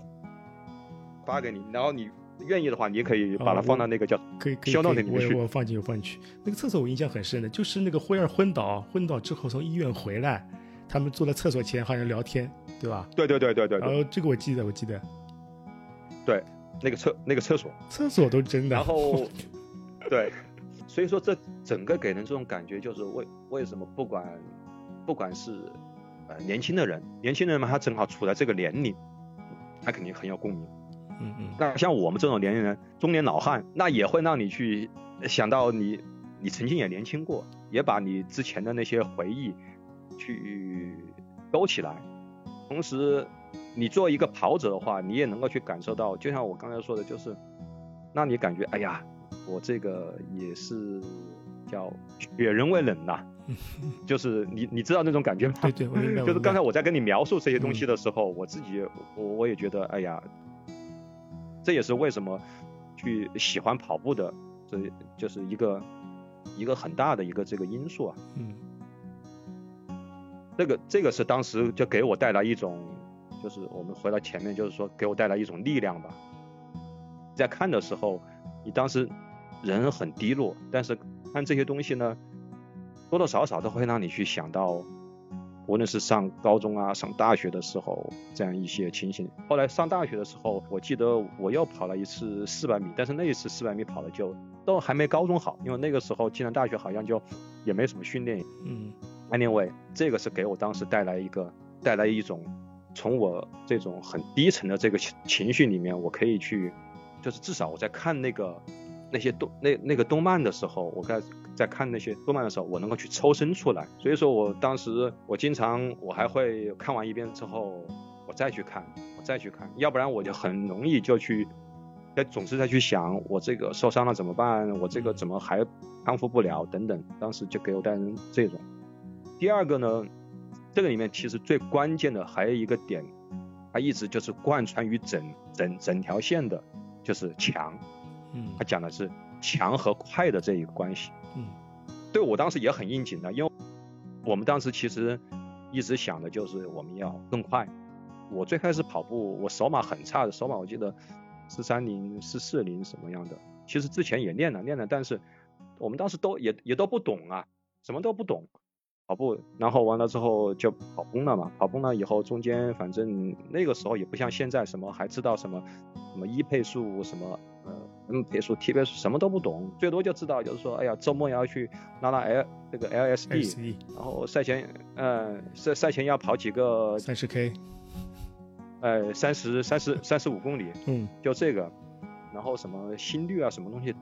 发给你，然后你愿意的话，你也可以把它放到那个叫可以可以，我我放进去放进去。那个厕所我印象很深的，就是那个辉儿昏倒，昏倒之后从医院回来，他们坐在厕所前好像聊天，对吧？对对对对对对，然后这个我记得，我记得对那个厕那个厕所。厕所都真的。然后，[LAUGHS] 对，所以说这整个给人这种感觉就是为为什么不管不管是呃年轻的人，年轻人嘛，他正好处在这个年龄，他肯定很有共鸣。嗯嗯，那像我们这种年龄人，中年老汉，那也会让你去想到你你曾经也年轻过，也把你之前的那些回忆去勾起来。同时，你作为一个跑者的话，你也能够去感受到，就像我刚才说的，就是让你感觉，哎呀，我这个也是叫雪人未冷呐、[LAUGHS] 就是你你知道那种感觉吗？对对，我明白。就是刚才我我在跟你描述这些东嗯西的时候，我自己我我也觉得，哎呀，这也是为什么去喜欢跑步的，这就是一个一个很大的一个这个因素啊。嗯这个这个是当时就给我带来一种，就是我们回到前面，就是说给我带来一种力量吧。在看的时候，你当时人很低落，但是看这些东西呢，多多少少都会让你去想到，无论是上高中啊、上大学的时候这样一些情形。后来上大学的时候，我记得我又跑了一次四百米，但是那一次四百米跑的就都还没高中好，因为那个时候进了大学好像就也没什么训练。嗯 Anyway，这个是给我当时带来一个带来一种从我这种很低沉的这个情情绪里面，我可以去，就是至少我在看那个那些动那那个动漫的时候，我在在看那些动漫的时候，我能够去抽身出来。所以说我当时我经常我还会看完一遍之后，我再去看，我再去看，要不然我就很容易就去。在总是在去想我这个受伤了怎么办，我这个怎么还康复不了等等，当时就给我带来这种。第二个呢，这个里面其实最关键的还有一个点，它一直就是贯穿于整整整条线的，就是强。嗯它讲的是强和快的这一个关系。嗯对我当时也很应景的，因为我们当时其实一直想的就是我们要更快。我最开始跑步，我手码很差的，手码我记得四三零、四四零什么样的。其实之前也练了练了，但是我们当时都也也都不懂啊，什么都不懂。跑步，然后完了之后就跑崩了嘛。跑崩了以后，中间反正那个时候也不像现在什么还知道什么什么一配速什么呃 N 配速 T 配速什么都不懂，最多就知道就是说，哎呀，周末要去拉拉 L 这个 LSD，然后赛前呃赛赛前要跑几个三十 K，呃三十三十三十五公里，嗯，就这个，然后什么心率啊什么东西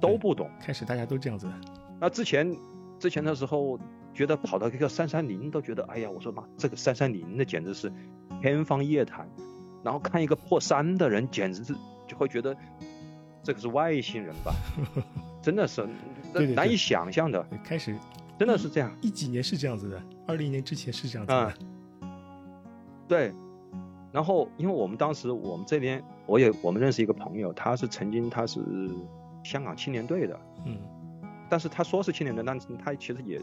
都不懂。开始大家都这样子的，那之前之前的时候，觉得跑到一个三三零都觉得，哎呀，我说妈，这个三三零那简直是天方夜谭。然后看一个破三的人，简直是就会觉得这个是外星人吧，[LAUGHS] 真的是难以想象的，对开始真的是这样。一几年是这样子的，二零年之前是这样子的，对，然后因为我们当时我们这边，我也我们认识一个朋友，他是曾经他是香港青年队的，嗯但是他说是青年队，但是他其实也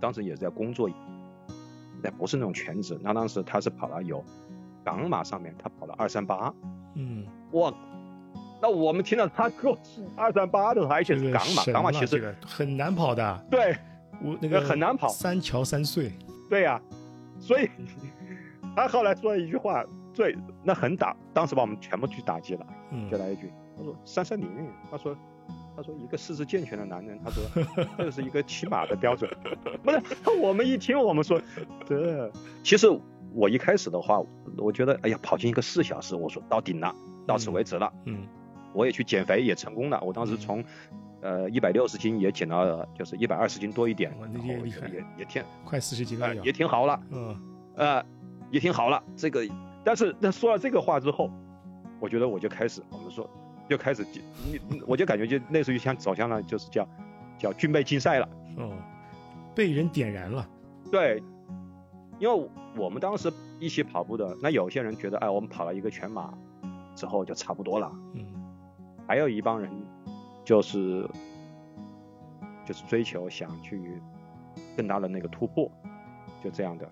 当时也在工作，那不是那种全职。那当时他是跑了有港马上面，他跑了二三八，嗯，哇！那我们听到他说二三八的时候，而且是港马，港马其实、很难跑的，对我那个很难跑三桥三岁，对呀、所以 [LAUGHS] 他后来说了一句话，最那很打，当时把我们全部去打击了。嗯就来一句，他说三三零，他说他说一个四肢健全的男人，他说这是一个起码的标准，不是？我们一听我们说这，其实我一开始的话，我觉得哎呀跑进一个四小时，我说到顶了，到此为止了，嗯我也去减肥也成功了，我当时从。呃，一百六十斤也减到了，就是一百二十斤多一点，然后也也也挺，快四十几呃个了，也挺好了，嗯呃，也挺好了。这个，但是那说了这个话之后，我觉得我就开始，我们说就开始，你你我就感觉就类似于像走向了，就是叫叫军备竞赛了。哦，被人点燃了，对，因为我们当时一起跑步的，那有些人觉得，哎，我们跑了一个全马之后就差不多了，嗯还有一帮人就是就是追求想去更大的那个突破，就这样的。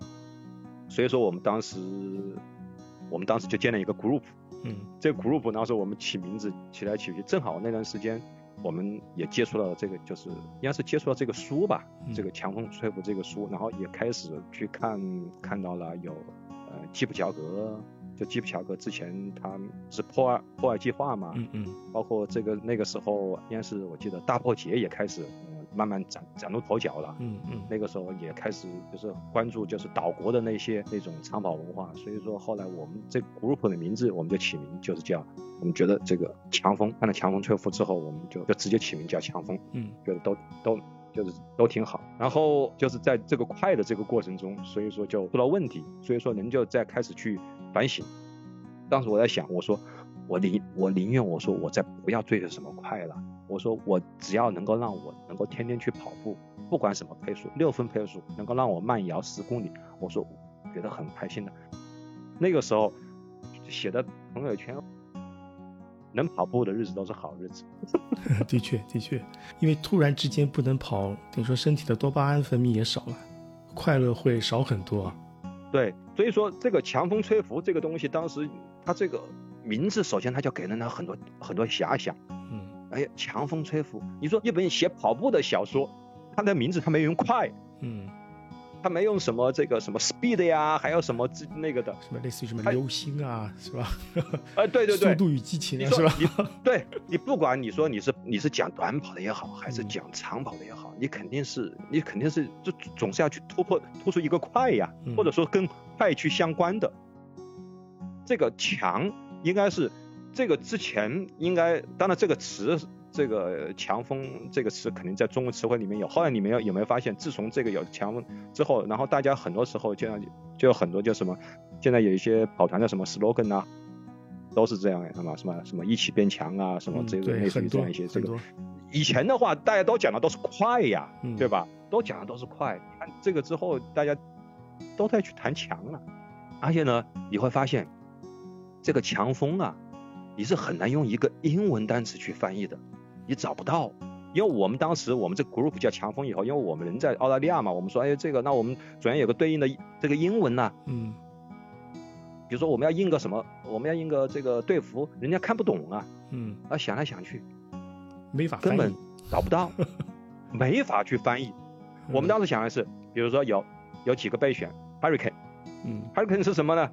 所以说我们当时我们当时就建了一个 group，嗯。这个 group 当时我们起名字起来起去，正好那段时间我们也接触了这个，就是应该是接触到这个书吧，嗯。这个强风吹拂这个书，然后也开始去看看到了有呃基普乔格，就基普乔格之前他是破二破二计划嘛，嗯嗯。包括这个那个时候应该是我记得大破节也开始、呃慢慢崭崭露头角了。嗯嗯那个时候也开始就是关注就是岛国的那些那种长跑文化，所以说后来我们这个 group 的名字我们就起名就是叫我们觉得这个强风看到强风吹拂之后，我们就就直接起名叫强风，嗯觉得都都就是都挺好。然后就是在这个快的这个过程中，所以说就出了问题，所以说人就在开始去反省。当时我在想，我说我宁我宁愿我说我再不要追求什么快了，我说我只要能够让我能够天天去跑步，不管什么配速，六分配速能够让我慢摇十公里，我说我觉得很开心的。那个时候写的朋友圈，能跑步的日子都是好日子。[LAUGHS] 的确，的确，因为突然之间不能跑，等于说身体的多巴胺分泌也少了，快乐会少很多。对，所以说这个强风吹拂这个东西，当时它这个名字，首先它就给了他很多很多遐想。嗯，哎，强风吹拂，你说一本写跑步的小说，它的名字它没用快，嗯，它没用什么这个什么 speed 呀，还有什么这那个的，什么类似于什么流星啊，是吧？[LAUGHS] 哎，对对对，速度与激情啊，是吧？你对你不管你说你是你是讲短跑的也好，还是讲长跑的也好，你肯定是你肯定是就总是要去突破突出一个快呀，或者说跟快去相关的。这个强应该是这个之前应该，当然这个词这个强风这个词肯定在中文词汇里面有。后来你们有有没有发现，自从这个有强风之后，然后大家很多时候就像就有很多就什么，现在有一些跑团的什么 slogan 啊，都是这样的，什么什么什么一起变强啊，什么这个类似于这样一些这个。以前的话，大家都讲的都是快呀，对吧？都讲的都是快。你看这个之后，大家都在去谈强了，而且呢，你会发现。这个强风啊，你是很难用一个英文单词去翻译的，你找不到。因为我们当时我们这 group 叫强风以后，因为我们人在澳大利亚嘛，我们说，哎，这个那我们总要有个对应的这个英文呐。嗯。比如说我们要印个什么，我们要印个这个队服，人家看不懂啊。嗯。啊，想来想去，没法根本找不到，[LAUGHS] 没法去翻译。我们当时想的是，比如说有有几个备选，hurricane。嗯。hurricane 是什么呢？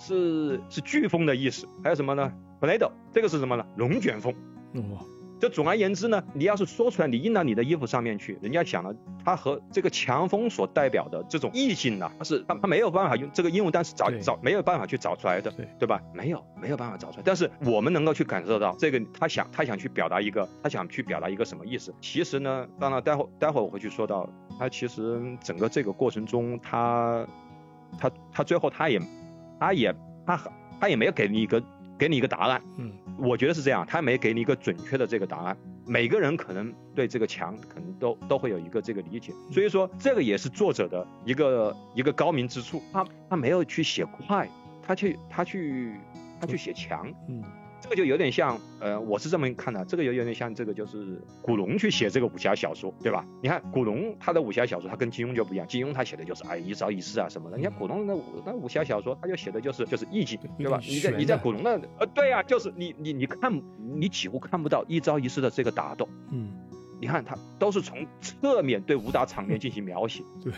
是是飓风的意思，还有什么呢？tornado 这个是什么呢？龙卷风。哦，就总而言之呢，你要是说出来，你印到你的衣服上面去，人家想了，它和这个强风所代表的这种意境呢，是他他没有办法用这个英文单词找找没有办法去找出来的，对对吧？没有没有办法找出来，但是我们能够去感受到这个他想他想去表达一个他想去表达一个什么意思。其实呢，当然待会待会我会去说到，他其实整个这个过程中，他他他最后他也。他也他他也没有给你一个给你一个答案，嗯，我觉得是这样，他没给你一个准确的这个答案。每个人可能对这个墙可能都都会有一个这个理解，所以说这个也是作者的一个一个高明之处。他他没有去写快，他去他去他去写强，嗯。这个就有点像，呃，我是这么看的，这个有有点像这个就是古龙去写这个武侠小说，对吧？你看古龙他的武侠小说，他跟金庸就不一样，金庸他写的就是哎一招一式啊什么的，你看古龙的武那武侠小说，他就写的就是就是意境，对吧？你在你在古龙的，呃，对呀，就是你你你看你几乎看不到一招一式的这个打斗，嗯，你看他都是从侧面对武打场面进行描写，对。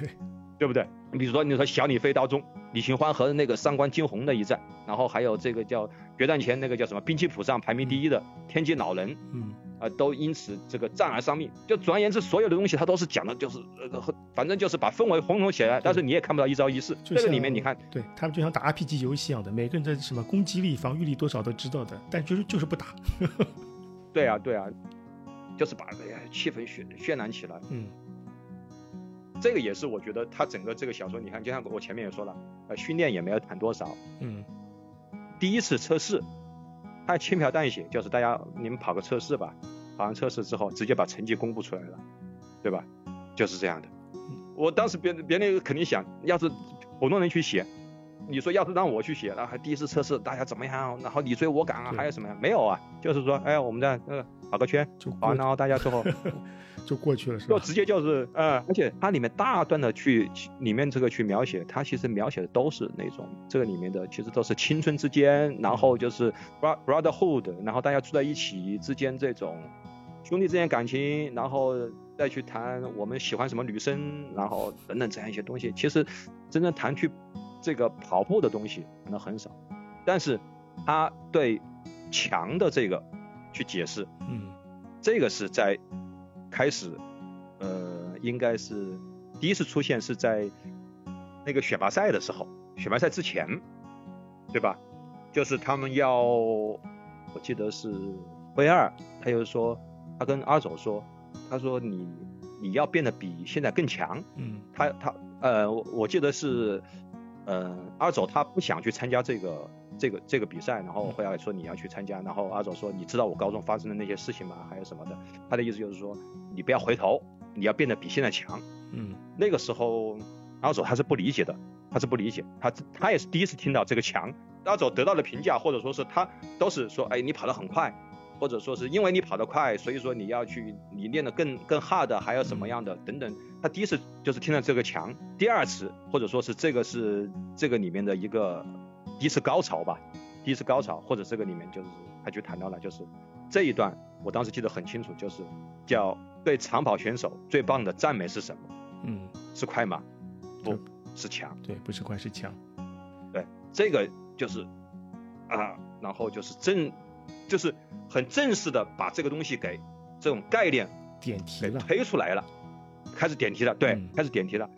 对不对？你比如说，你说小李飞刀中，李寻欢和那个上官惊鸿的一战，然后还有这个叫决战前那个叫什么兵器谱上排名第一的天机老人，嗯，啊，都因此这个战而丧命。就总而言之，所有的东西他都是讲的，就是呃，反正就是把氛围烘托起来，但是你也看不到一招一式。这个里面你看，对他们就像打 RPG 游戏一样的，每个人的什么攻击力、防御力多少都知道的，但就是就是不打。[LAUGHS] [LAUGHS] 对啊，对啊，就是把气氛渲渲染起来。嗯。这个也是我觉得他整个这个小说，你看，就像我前面也说了，呃，训练也没有谈多少，嗯，第一次测试，他轻描淡写，就是大家你们跑个测试吧，跑完测试之后直接把成绩公布出来了，对吧？就是这样的。我当时别别人肯定想，要是普通人去写，你说要是让我去写，然后第一次测试大家怎么样，然后你追我赶啊，还有什么呀？没有啊，就是说，哎，我们在呃跑个圈，跑完然后大家最后。[LAUGHS] 就过去了，是吧？就直接就是，呃，而且它里面大段的去里面这个去描写，它其实描写的都是那种这个里面的其实都是青春之间，然后就是 brotherhood，然后大家住在一起之间这种兄弟之间感情，然后再去谈我们喜欢什么女生，然后等等这样一些东西，其实真正谈去这个跑步的东西可能很少，但是他对强的这个去解释，嗯，这个是在。开始，呃，应该是第一次出现是在那个选拔赛的时候，选拔赛之前，对吧？就是他们要，我记得是 V 二，他又说，他跟阿走说，他说你你要变得比现在更强，嗯，他他呃，我记得是，呃，阿走他不想去参加这个。这个这个比赛，然后回来说你要去参加，然后阿走说你知道我高中发生的那些事情吗？还有什么的？他的意思就是说你不要回头，你要变得比现在强。嗯，那个时候阿走他是不理解的，他是不理解，他他也是第一次听到这个强阿走得到的评价，或者说是他都是说，哎，你跑得很快，或者说是因为你跑得快，所以说你要去你练得更更 hard，还有什么样的等等。他第一次就是听了这个强，第二次或者说是这个是这个里面的一个第一次高潮吧，第一次高潮，或者这个里面就是他就谈到了就是这一段，我当时记得很清楚，就是叫对长跑选手最棒的赞美是什么？嗯，是快吗？不是强。对，不是快是强。对，这个就是啊，然后就是正，就是很正式的把这个东西给这种概念给点题了。推出来了，开始点题了，对，嗯开始点题了。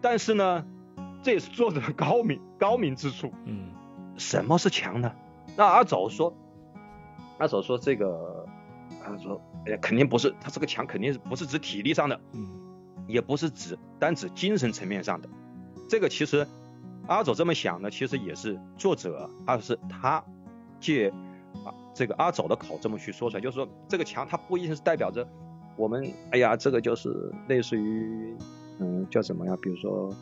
但是呢，这也是作者的高明高明之处。嗯什么是强呢？那阿走说，阿走说这个，他说，哎呀，肯定不是，他这个强肯定是不是指体力上的，嗯也不是指单指精神层面上的。这个其实阿走这么想呢，其实也是作者，而是他借啊这个阿走的口这么去说出来，就是说这个墙，它不一定是代表着我们，哎呀，这个就是类似于，嗯，叫什么呀？比如说，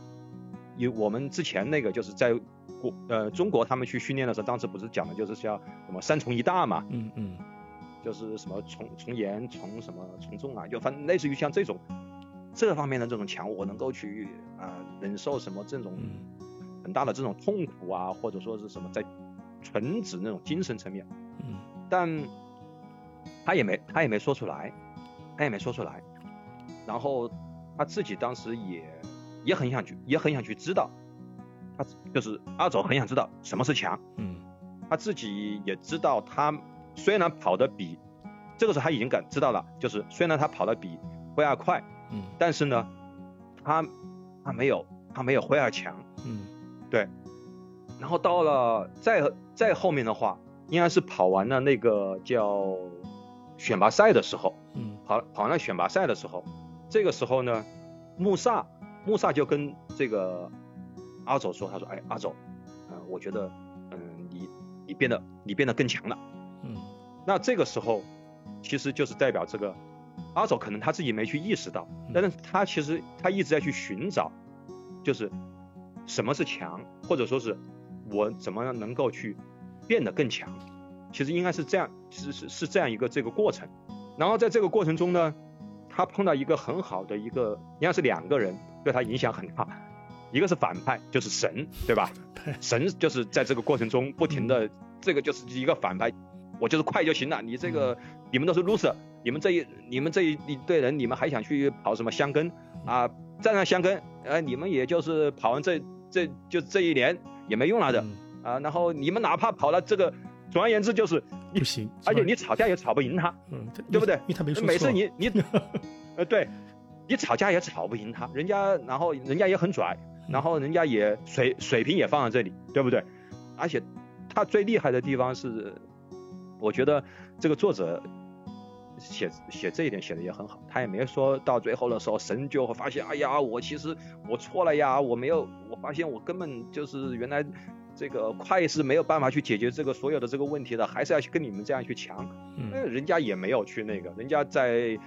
有我们之前那个就是在国呃中国他们去训练的时候，当时不是讲的就是叫什么三重一大嘛，嗯嗯就是什么从从严从什么从重啊，就反正类似于像这种这方面的这种墙，我能够去啊、忍受什么这种嗯很大的这种痛苦啊，或者说是什么在纯指那种精神层面，嗯。但他也没他也没说出来，他也没说出来，然后他自己当时也也很想去也很想去知道，他就是阿走很想知道什么是强。嗯。他自己也知道，他虽然跑得比这个时候他已经感知道了，就是虽然他跑得比辉尔快，嗯。但是呢，他他没有他没有辉尔强。嗯然后到了再再后面的话，应该是跑完了那个叫选拔赛的时候，嗯。跑跑完了选拔赛的时候，这个时候呢，穆萨穆萨就跟这个阿走说，他说，哎，阿走，嗯、我觉得，嗯，你你变得你变得更强了。嗯。那这个时候，其实就是代表这个阿走可能他自己没去意识到，但是他其实他一直在去寻找，就是什么是强，或者说是我怎么样能够去变得更强。其实应该是这样，是是是这样一个这个过程。然后在这个过程中呢，他碰到一个很好的一个，应该是两个人对他影响很大，一个是反派，就是神，对吧？对神就是在这个过程中不停的，这个就是一个反派，我就是快就行了，你这个你们都是 loser，你们这一你们这一一队人，你们还想去跑什么香根啊？站上香根，呃，你们也就是跑完这这就这一年也没用了的嗯啊。然后你们哪怕跑了这个，总而言之就是不行，而且你吵架也吵不赢他，嗯对不对因为他没说每次你 [LAUGHS] 你呃对，你吵架也吵不赢他，人家然后人家也很拽，然后人家也水水平也放在这里，对不对？而且他最厉害的地方是，我觉得这个作者写写这一点写的也很好，他也没说到最后的时候，神就会发现，哎呀，我其实我错了呀，我没有，我发现我根本就是原来这个快是没有办法去解决这个所有的这个问题的，还是要去跟你们这样去强。嗯那人家也没有去那个，人家在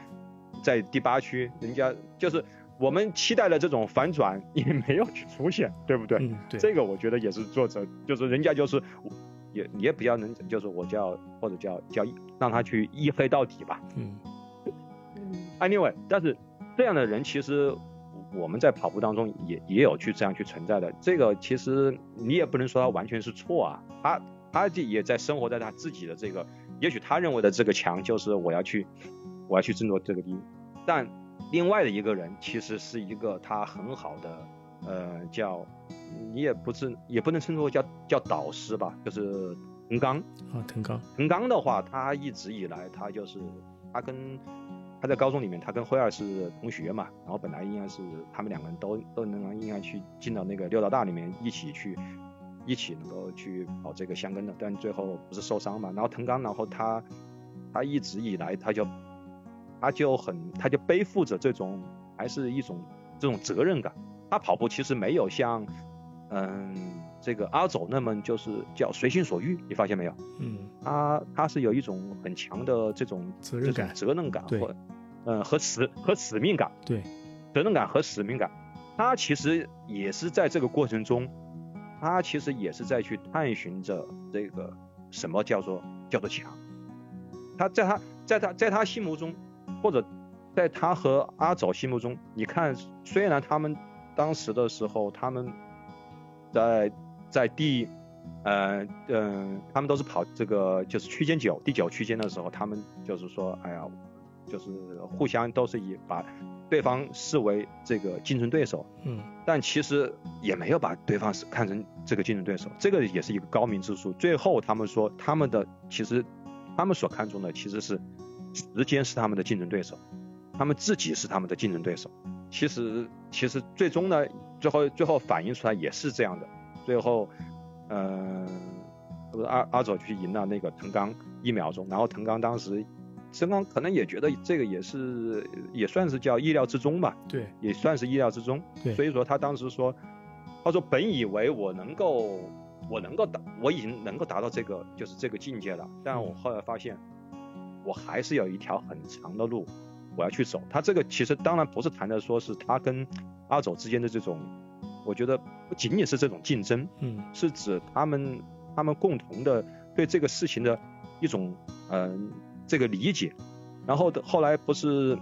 在第八区，人家就是我们期待的这种反转也没有去出现，对不对？嗯对这个我觉得也是作者，就是人家就是也也比较能，就是我叫或者叫叫让他去一黑到底吧。嗯 Anyway，但是这样的人其实我们在跑步当中也也有去这样去存在的。这个其实你也不能说他完全是错啊，他他也在生活在他自己的这个，也许他认为的这个强就是我要去我要去争夺这个第一，但另外的一个人其实是一个他很好的呃叫你也不是也不能称作叫叫导师吧，就是藤刚。啊腾刚藤刚的话，他一直以来他就是他跟他在高中里面，他跟辉儿是同学嘛，然后本来应该是他们两个人都都能应该去进到那个六道大里面一起去一起能够去跑这个香根的，但最后不是受伤嘛，然后藤刚，然后他他一直以来他就他就很他就背负着这种还是一种这种责任感，他跑步其实没有像嗯这个阿走那么就是叫随心所欲，你发现没有？嗯。他他是有一种很强的这种责任感。责任感对。或嗯和使和使命感，对。责任感和使命感，他其实也是在这个过程中他其实也是在去探寻着这个什么叫做叫做强。他在他在他在他心目中，或者在他和阿走心目中，你看，虽然他们当时的时候，他们在在第，呃呃，他们都是跑这个就是区间九第九区间的时候，他们就是说，哎呀，就是互相都是以把对方视为这个竞争对手，嗯，但其实也没有把对方是看成这个竞争对手，这个也是一个高明之处。最后他们说，他们的其实。他们所看重的其实是时间是他们的竞争对手，他们自己是他们的竞争对手。其实，其实最终呢，最后最后反映出来也是这样的。最后，呃，阿阿佐去赢了那个藤冈一秒钟，然后藤冈当时，藤冈可能也觉得这个也是也算是叫意料之中吧。对，也算是意料之中。对，所以说他当时说，他说本以为我能够。我能够达，我已经能够达到这个就是这个境界了，但我后来发现，我还是有一条很长的路我要去走。他这个其实当然不是谈的说是他跟阿走之间的这种，我觉得不仅仅是这种竞争，嗯，是指他们他们共同的对这个事情的一种嗯这个理解。然后后来不是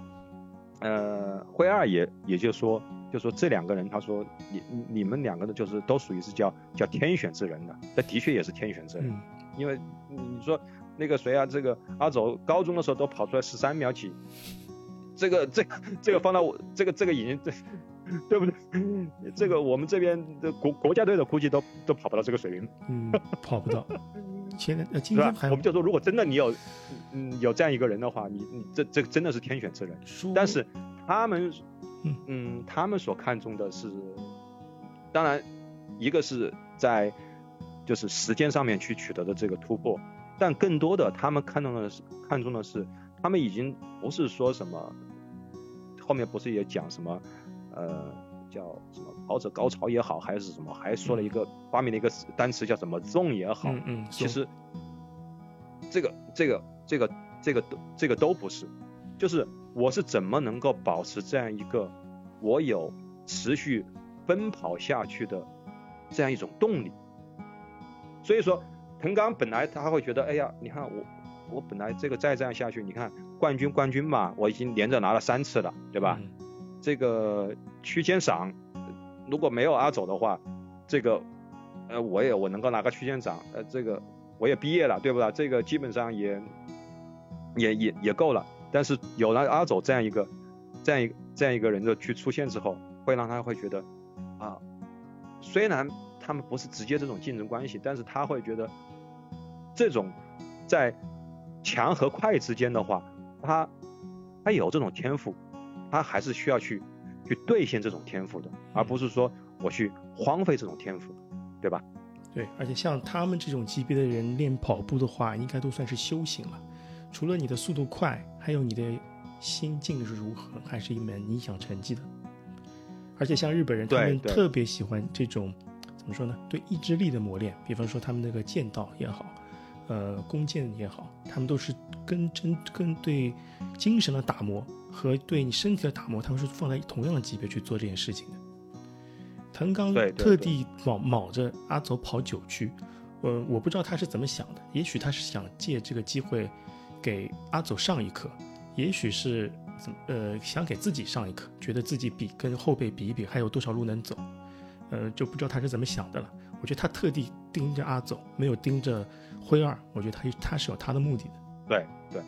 呃灰二也也就说。就说这两个人，他说你你们两个呢，就是都属于是叫叫天选之人的，这的确也是天选之人，因为你说那个谁啊，这个阿走高中的时候都跑出来十三秒几，这个这个这个放到我这个这个已经这 [LAUGHS] 对不对？这个我们这边的国国家队的估计都都跑不到这个水平，嗯，跑不到。[LAUGHS] 前呃今天还我们就说，如果真的你有嗯有这样一个人的话，你你这这真的是天选之人，但是他们。嗯他们所看重的是，当然，一个是在就是时间上面去取得的这个突破，但更多的他们看重的是看重的是，他们已经不是说什么，后面不是也讲什么，呃，叫什么跑者高潮也好，还是什么，还说了一个发明了一个单词叫什么 zone 也好，嗯嗯，其实这个这个这个这个都这个都不是，就是。我是怎么能够保持这样一个我有持续奔跑下去的这样一种动力？所以说，藤刚本来他会觉得，哎呀，你看我我本来这个再这样下去，你看冠军冠军嘛，我已经连着拿了三次了，对吧？这个区间赏如果没有阿走的话，这个呃我也我能够拿个区间赏，呃这个我也毕业了，对不对？这个基本上也也也也够了。但是有了阿走这样一个，这样一这样一个人的去出现之后，会让他会觉得，啊，虽然他们不是直接这种竞争关系，但是他会觉得，这种在强和快之间的话，他他有这种天赋，他还是需要去去兑现这种天赋的，而不是说我去荒废这种天赋，对吧？对，而且像他们这种级别的人练跑步的话，应该都算是修行了。除了你的速度快，还有你的心境是如何，还是一门影响成绩的。而且像日本人，他们特别喜欢这种怎么说呢？对意志力的磨练。比方说他们那个剑道也好，呃，弓箭也好，他们都是跟针跟对精神的打磨和对你身体的打磨，他们是放在同样的级别去做这件事情的。藤冈特地卯卯着阿走跑九区，呃，我不知道他是怎么想的，也许他是想借这个机会。给阿走上一课，也许是怎呃想给自己上一课，觉得自己比跟后辈比一比还有多少路能走，呃就不知道他是怎么想的了。我觉得他特地盯着阿走，没有盯着灰二。我觉得他他是有他的目的的。对对，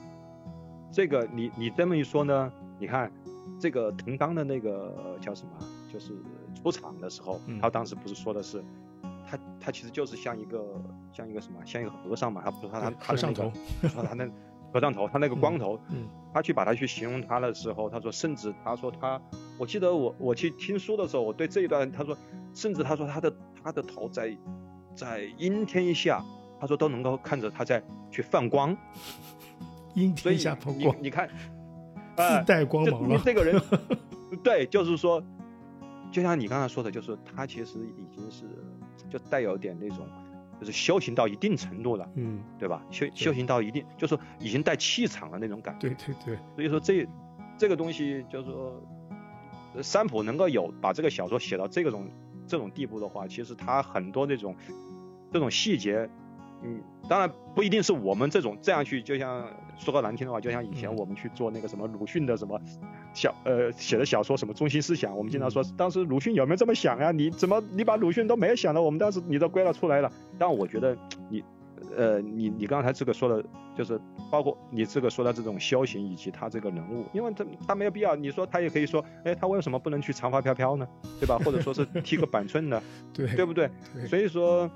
这个你你这么一说呢，你看这个藤冈的那个叫什么，就是出场的时候，他当时不是说的是，他他其实就是像一个像一个什么，像一个和尚嘛，他不是他他和尚头，说他那。[LAUGHS] 和尚头，他那个光头，嗯，他去把他去形容他的时候，他说，甚至他说他，我记得我我去听书的时候，我对这一段他说，甚至他说他的他的头在在阴天下，他说都能够看着他在去放光，[LAUGHS] 阴天下放光，你看，[LAUGHS] 自带光芒了。这个人，[LAUGHS] 对，就是说，就像你刚才说的，就是他其实已经是就带有点那种。就是修行到一定程度了，嗯，对吧？修修行到一定，就是说已经带气场了那种感觉。对对对。所以说这这个东西就是说，三浦能够有把这个小说写到这种这种地步的话，其实他很多那种这种细节，嗯，当然不一定是我们这种这样去，就像说个难听的话，就像以前我们去做那个什么鲁迅的什么小呃写的小说什么中心思想，我们经常说当时鲁迅有没有这么想啊？你怎么你把鲁迅都没有想到，我们当时你都归纳出来了？但我觉得你。呃，你你刚才这个说的，就是包括你这个说的这种修行以及他这个人物，因为他他没有必要，你说他也可以说，哎，他为什么不能去长发飘飘呢？对吧？或者说是剃个 [LAUGHS] 板寸呢？[LAUGHS] 对，对不对？所以说，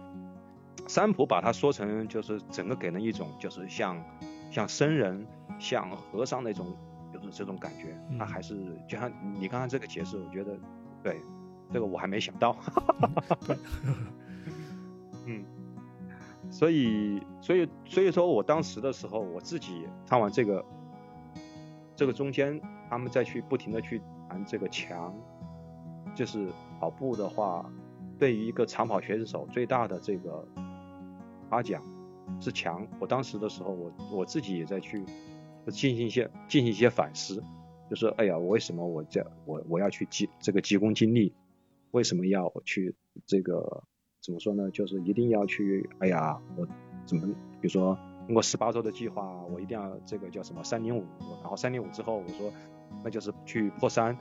三浦把它说成就是整个给人一种就是像像僧人、像和尚那种就是这种感觉，他还是就像你刚刚这个解释，我觉得对，这个我还没想到。[LAUGHS] 嗯。所以，所以，所以说我当时的时候，我自己看完这个，这个中间他们再去不停的去谈这个墙，就是跑步的话，对于一个长跑选手最大的这个夸奖是强。我当时的时候，我我自己也在去进行一些进行一些反思，就是哎呀，为什么我这我我要去急这个急功近利？为什么要去这个？怎么说呢？就是一定要去，哎呀，我怎么，比如说通过十八周的计划，我一定要这个叫什么三零五，然后三零五之后，我说那就是去破三，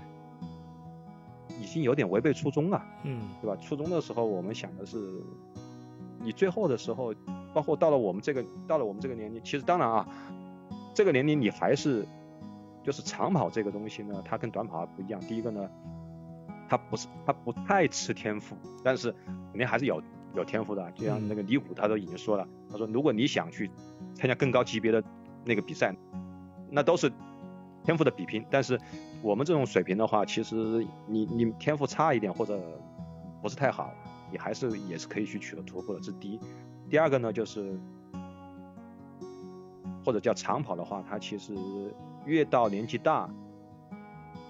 已经有点违背初衷了，嗯，对吧？初衷的时候我们想的是，你最后的时候，包括到了我们这个到了我们这个年龄，其实当然啊，这个年龄你还是就是长跑这个东西呢，它跟短跑不一样。第一个呢。它不是，它不太吃天赋，但是肯定还是有有天赋的。就像那个李虎，他都已经说了，他说如果你想去参加更高级别的那个比赛，那都是天赋的比拼。但是我们这种水平的话，其实你你天赋差一点或者不是太好，你还是也是可以去取得突破的。这是第一。第二个呢，就是或者叫长跑的话，它其实越到年纪大，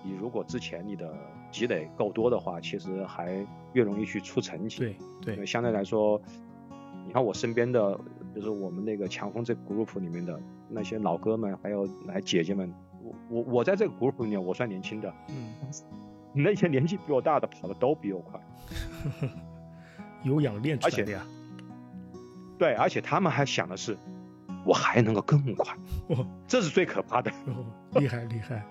你如果之前你的积累够多的话，其实还越容易去出成绩。对对，相对来说，你看我身边的，就是我们那个强风这 group 里面的那些老哥们，还有来姐姐们，我我我在这个 group 里面，我算年轻的。嗯。[LAUGHS] 那些年纪比我大的跑的都比我快。[LAUGHS] 有氧练出来的呀。对，而且他们还想的是，我还能够更快。[LAUGHS] 这是最可怕的。厉害厉害。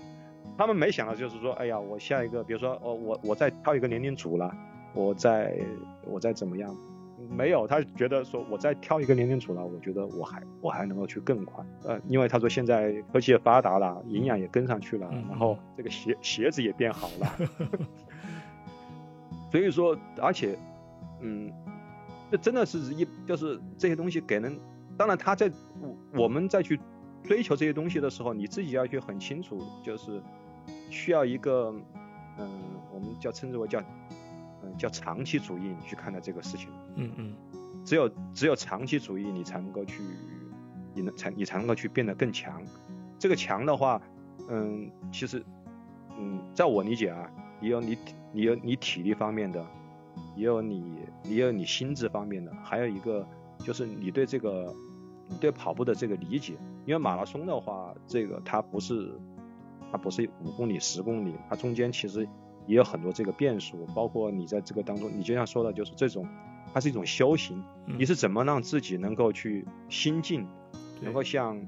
[LAUGHS] 他们没想到，就是说，哎呀，我下一个，比如说，哦，我我再挑一个年龄组了，我再我再怎么样？没有，他觉得说，我再挑一个年龄组了，我觉得我还我还能够去更快。呃，因为他说现在科技也发达了，营养也跟上去了，然后这个鞋鞋子也变好了。[LAUGHS] 所以说，而且，嗯，这真的是一就是这些东西给人，当然他在我我们再去追求这些东西的时候，你自己要去很清楚，就是。需要一个，嗯，我们叫称之为叫，嗯，叫长期主义，你去看待这个事情。嗯嗯。只有只有长期主义，你才能够去，你能才你才能够去变得更强。这个强的话，嗯，其实，嗯，在我理解啊，你有你你有你体力方面的，也有你也有你心智方面的，还有一个就是你对这个你对跑步的这个理解。因为马拉松的话，这个它不是。它不是五公里、十公里，它中间其实也有很多这个变数，包括你在这个当中，你就像说的，就是这种，它是一种修行，你是怎么让自己能够去心静，能够像，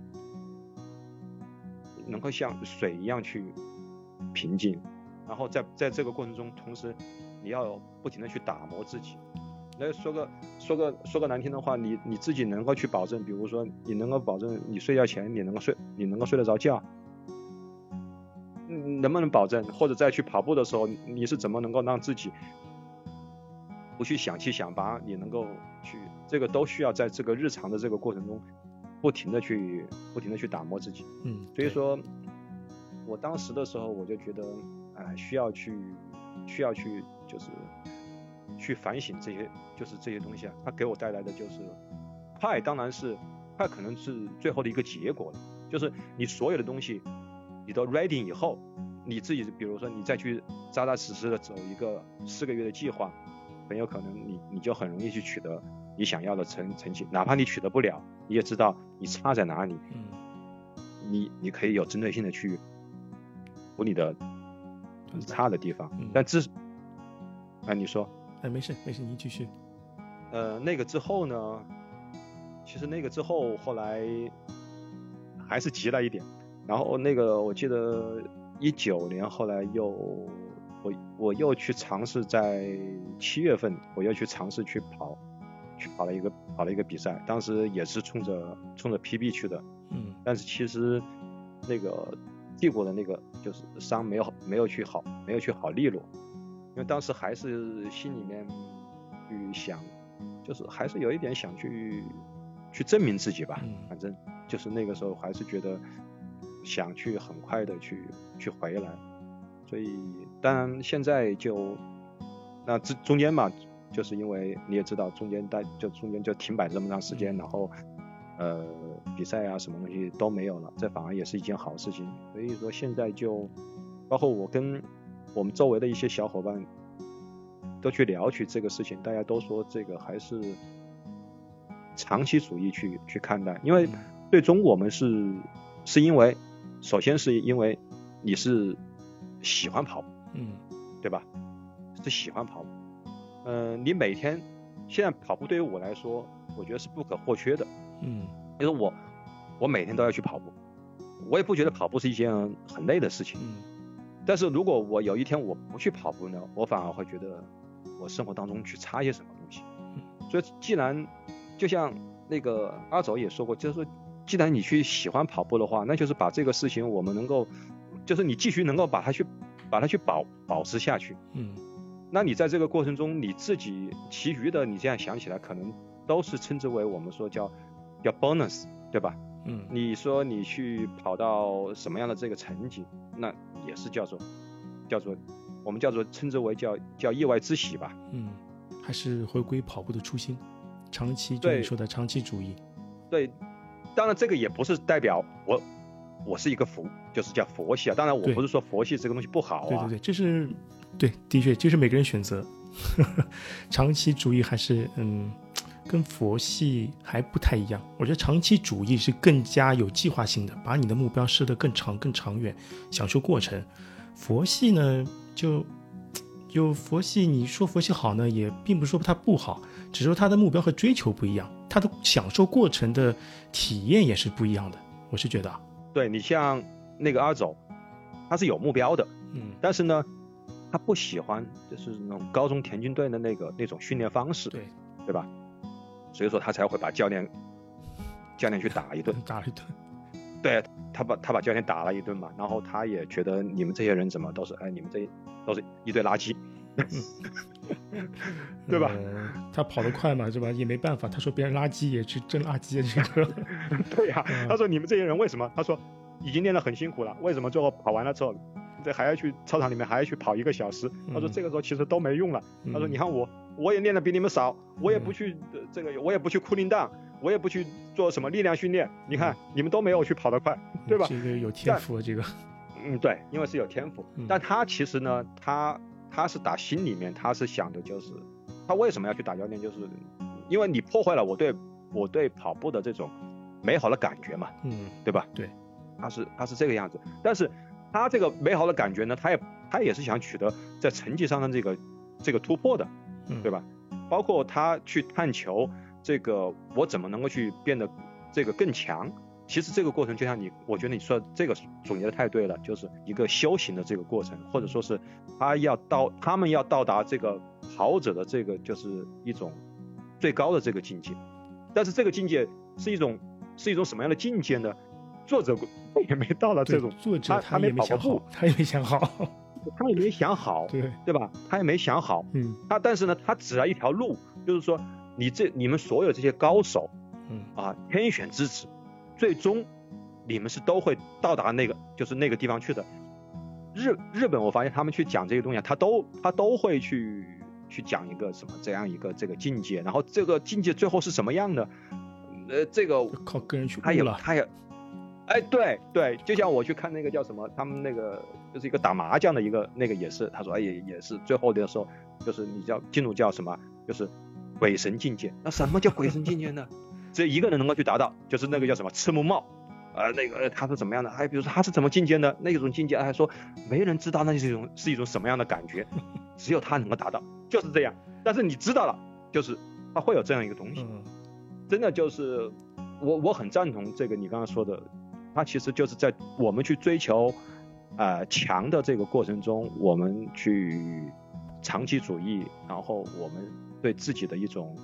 能够像水一样去平静，然后在在这个过程中，同时你要不停的去打磨自己。那说个说个说个难听的话，你你自己能够去保证，比如说你能够保证你睡觉前你能够睡，你能够睡得着觉。能不能保证，或者再去跑步的时候，你是怎么能够让自己不去想七想八？你能够去，这个都需要在这个日常的这个过程中，不停的去，不停的去打磨自己。嗯，所以说，我当时的时候，我就觉得，哎，需要去，需要去，就是去反省这些，就是这些东西啊，它给我带来的就是快，当然是快，可能是最后的一个结果了，就是你所有的东西。你都 ready 以后，你自己比如说你再去扎扎实实的走一个四个月的计划，很有可能你你就很容易去取得你想要的成成绩，哪怕你取得不了，你也知道你差在哪里，嗯，你你可以有针对性的去补你的差的地方，但至哎，你说，哎，没事没事，您继续。呃，那个之后呢，其实那个之后后来还是急了一点，然后那个我记得一九年后来又我我又去尝试在七月份我又去尝试去跑。去跑了一个跑了一个比赛，当时也是冲着冲着 PB 去的，嗯，但是其实那个屁股的那个就是伤没有没有去好没有去好利落，因为当时还是心里面去想，就是还是有一点想去去证明自己吧，反正就是那个时候还是觉得想去很快的去去回来，所以当然现在就那这中间嘛。就是因为你也知道，中间待就中间就停摆这么长时间，然后呃比赛啊什么东西都没有了，这反而也是一件好事情。所以说现在就包括我跟我们周围的一些小伙伴都去聊起这个事情，大家都说这个还是长期主义去去看待，因为最终我们是是因为首先是因为你是喜欢跑，嗯，对吧？是喜欢跑步。嗯，你每天现在跑步对于我来说，我觉得是不可或缺的。嗯，就是我我每天都要去跑步，我也不觉得跑步是一件很累的事情。嗯，但是如果我有一天我不去跑步呢，我反而会觉得我生活当中去差些什么东西。所以既然就像那个阿走也说过，就是说既然你去喜欢跑步的话，那就是把这个事情我们能够，就是你继续能够把它去把它去保保持下去。嗯。那你在这个过程中，你自己其余的，你这样想起来，可能都是称之为我们说叫叫 bonus，对吧？嗯。你说你去跑到什么样的这个成绩，那也是叫做叫做我们叫做称之为叫叫意外之喜吧。嗯。还是回归跑步的初心，长期就你说的长期主义。对。当然这个也不是代表我我是一个佛，就是叫佛系啊。当然我不是说佛系这个东西不好啊。对对对，这是。对，的确就是每个人选择，[LAUGHS] 长期主义还是嗯，跟佛系还不太一样。我觉得长期主义是更加有计划性的，把你的目标设得更长、更长远，享受过程。佛系呢，就就佛系，你说佛系好呢，也并不是说它不好，只是说它的目标和追求不一样，它的享受过程的体验也是不一样的。我是觉得，对你像那个阿走，他是有目标的，嗯，但是呢。他不喜欢就是那种高中田径队的那个那种训练方式，对对吧？所以说他才会把教练教练去打一顿，[LAUGHS] 打一顿。对他把他把教练打了一顿嘛，然后他也觉得你们这些人怎么都是哎，你们这都是一堆垃圾，[LAUGHS] 对吧？他跑得快嘛，是吧？也没办法，他说别人垃圾也去真垃圾这个。[LAUGHS] 对呀，他说你们这些人为什么？他说已经练得很辛苦了，为什么最后跑完了之后？这还要去操场里面还要去跑一个小时，他说这个时候其实都没用了。他说你看我，我也练的比你们少，我也不去这个，我也不去库林荡，我也不去做什么力量训练。你看你们都没有去跑得快，对吧？这个有天赋，这个。[LAUGHS] 嗯，对，因为是有天赋。但他其实呢，他他是打心里面他是想的就是，他为什么要去打教练？就是因为你破坏了我对我对跑步的这种美好的感觉嘛，嗯，对吧？对，他是他是这个样子，但是。他这个美好的感觉呢，他也他也是想取得在成绩上的这个这个突破的，对吧？包括他去探求这个我怎么能够去变得这个更强。其实这个过程就像你，我觉得你说这个总结的太对了，就是一个修行的这个过程，或者说是他要到他们要到达这个跑者的这个就是一种最高的这个境界。但是这个境界是一种是一种什么样的境界呢？作者 [LAUGHS] 也没到了这种，作者他也没想好，他也没想好，[LAUGHS] 他也没想好，对对吧？他也没想好，嗯，他但是呢，他指了一条路，就是说你这你们所有这些高手，嗯啊，天选之子，最终你们是都会到达那个就是那个地方去的。日日本我发现他们去讲这些东西，他都他都会去去讲一个什么这样一个这个境界，然后这个境界最后是什么样的？呃，这个靠个人去他也他也。哎，对对，就像我去看那个叫什么，他们那个就是一个打麻将的一个那个也是，他说哎也也是最后的时候，就是你叫进入叫什么，就是鬼神境界。那什么叫鬼神境界呢？[LAUGHS] 只有一个人能够去达到，就是那个叫什么赤木茂，呃，那个他是怎么样的？哎比如说他是怎么境界呢？那种境界，还说没人知道那是一种是一种什么样的感觉。只有他能够达到，就是这样。但是你知道了，就是他会有这样一个东西，嗯真的就是我我很赞同这个你刚刚说的，他其实就是在我们去追求呃强的这个过程中，我们去长期主义，然后我们对自己的一种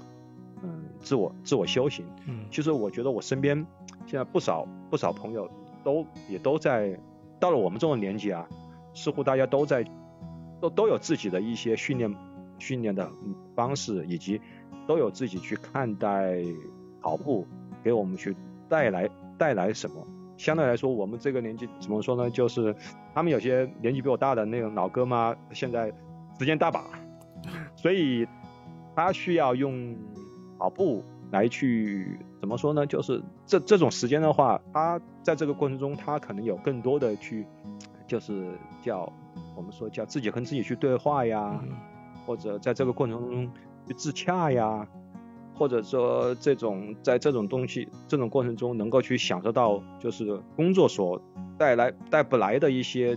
嗯自我自我修行。嗯其实我觉得我身边现在不少不少朋友都也都在到了我们这种年纪啊，似乎大家都在都都有自己的一些训练训练的方式，以及都有自己去看待跑步给我们去带来带来什么。相对来说，我们这个年纪怎么说呢？就是他们有些年纪比我大的那种老哥嘛，现在时间大把，[LAUGHS] 所以他需要用跑步来去怎么说呢？就是这这种时间的话，他在这个过程中，他可能有更多的去，就是叫我们说叫自己跟自己去对话呀，嗯或者在这个过程中去自洽呀，或者说这种在这种东西这种过程中能够去享受到就是工作所带来带不来的一些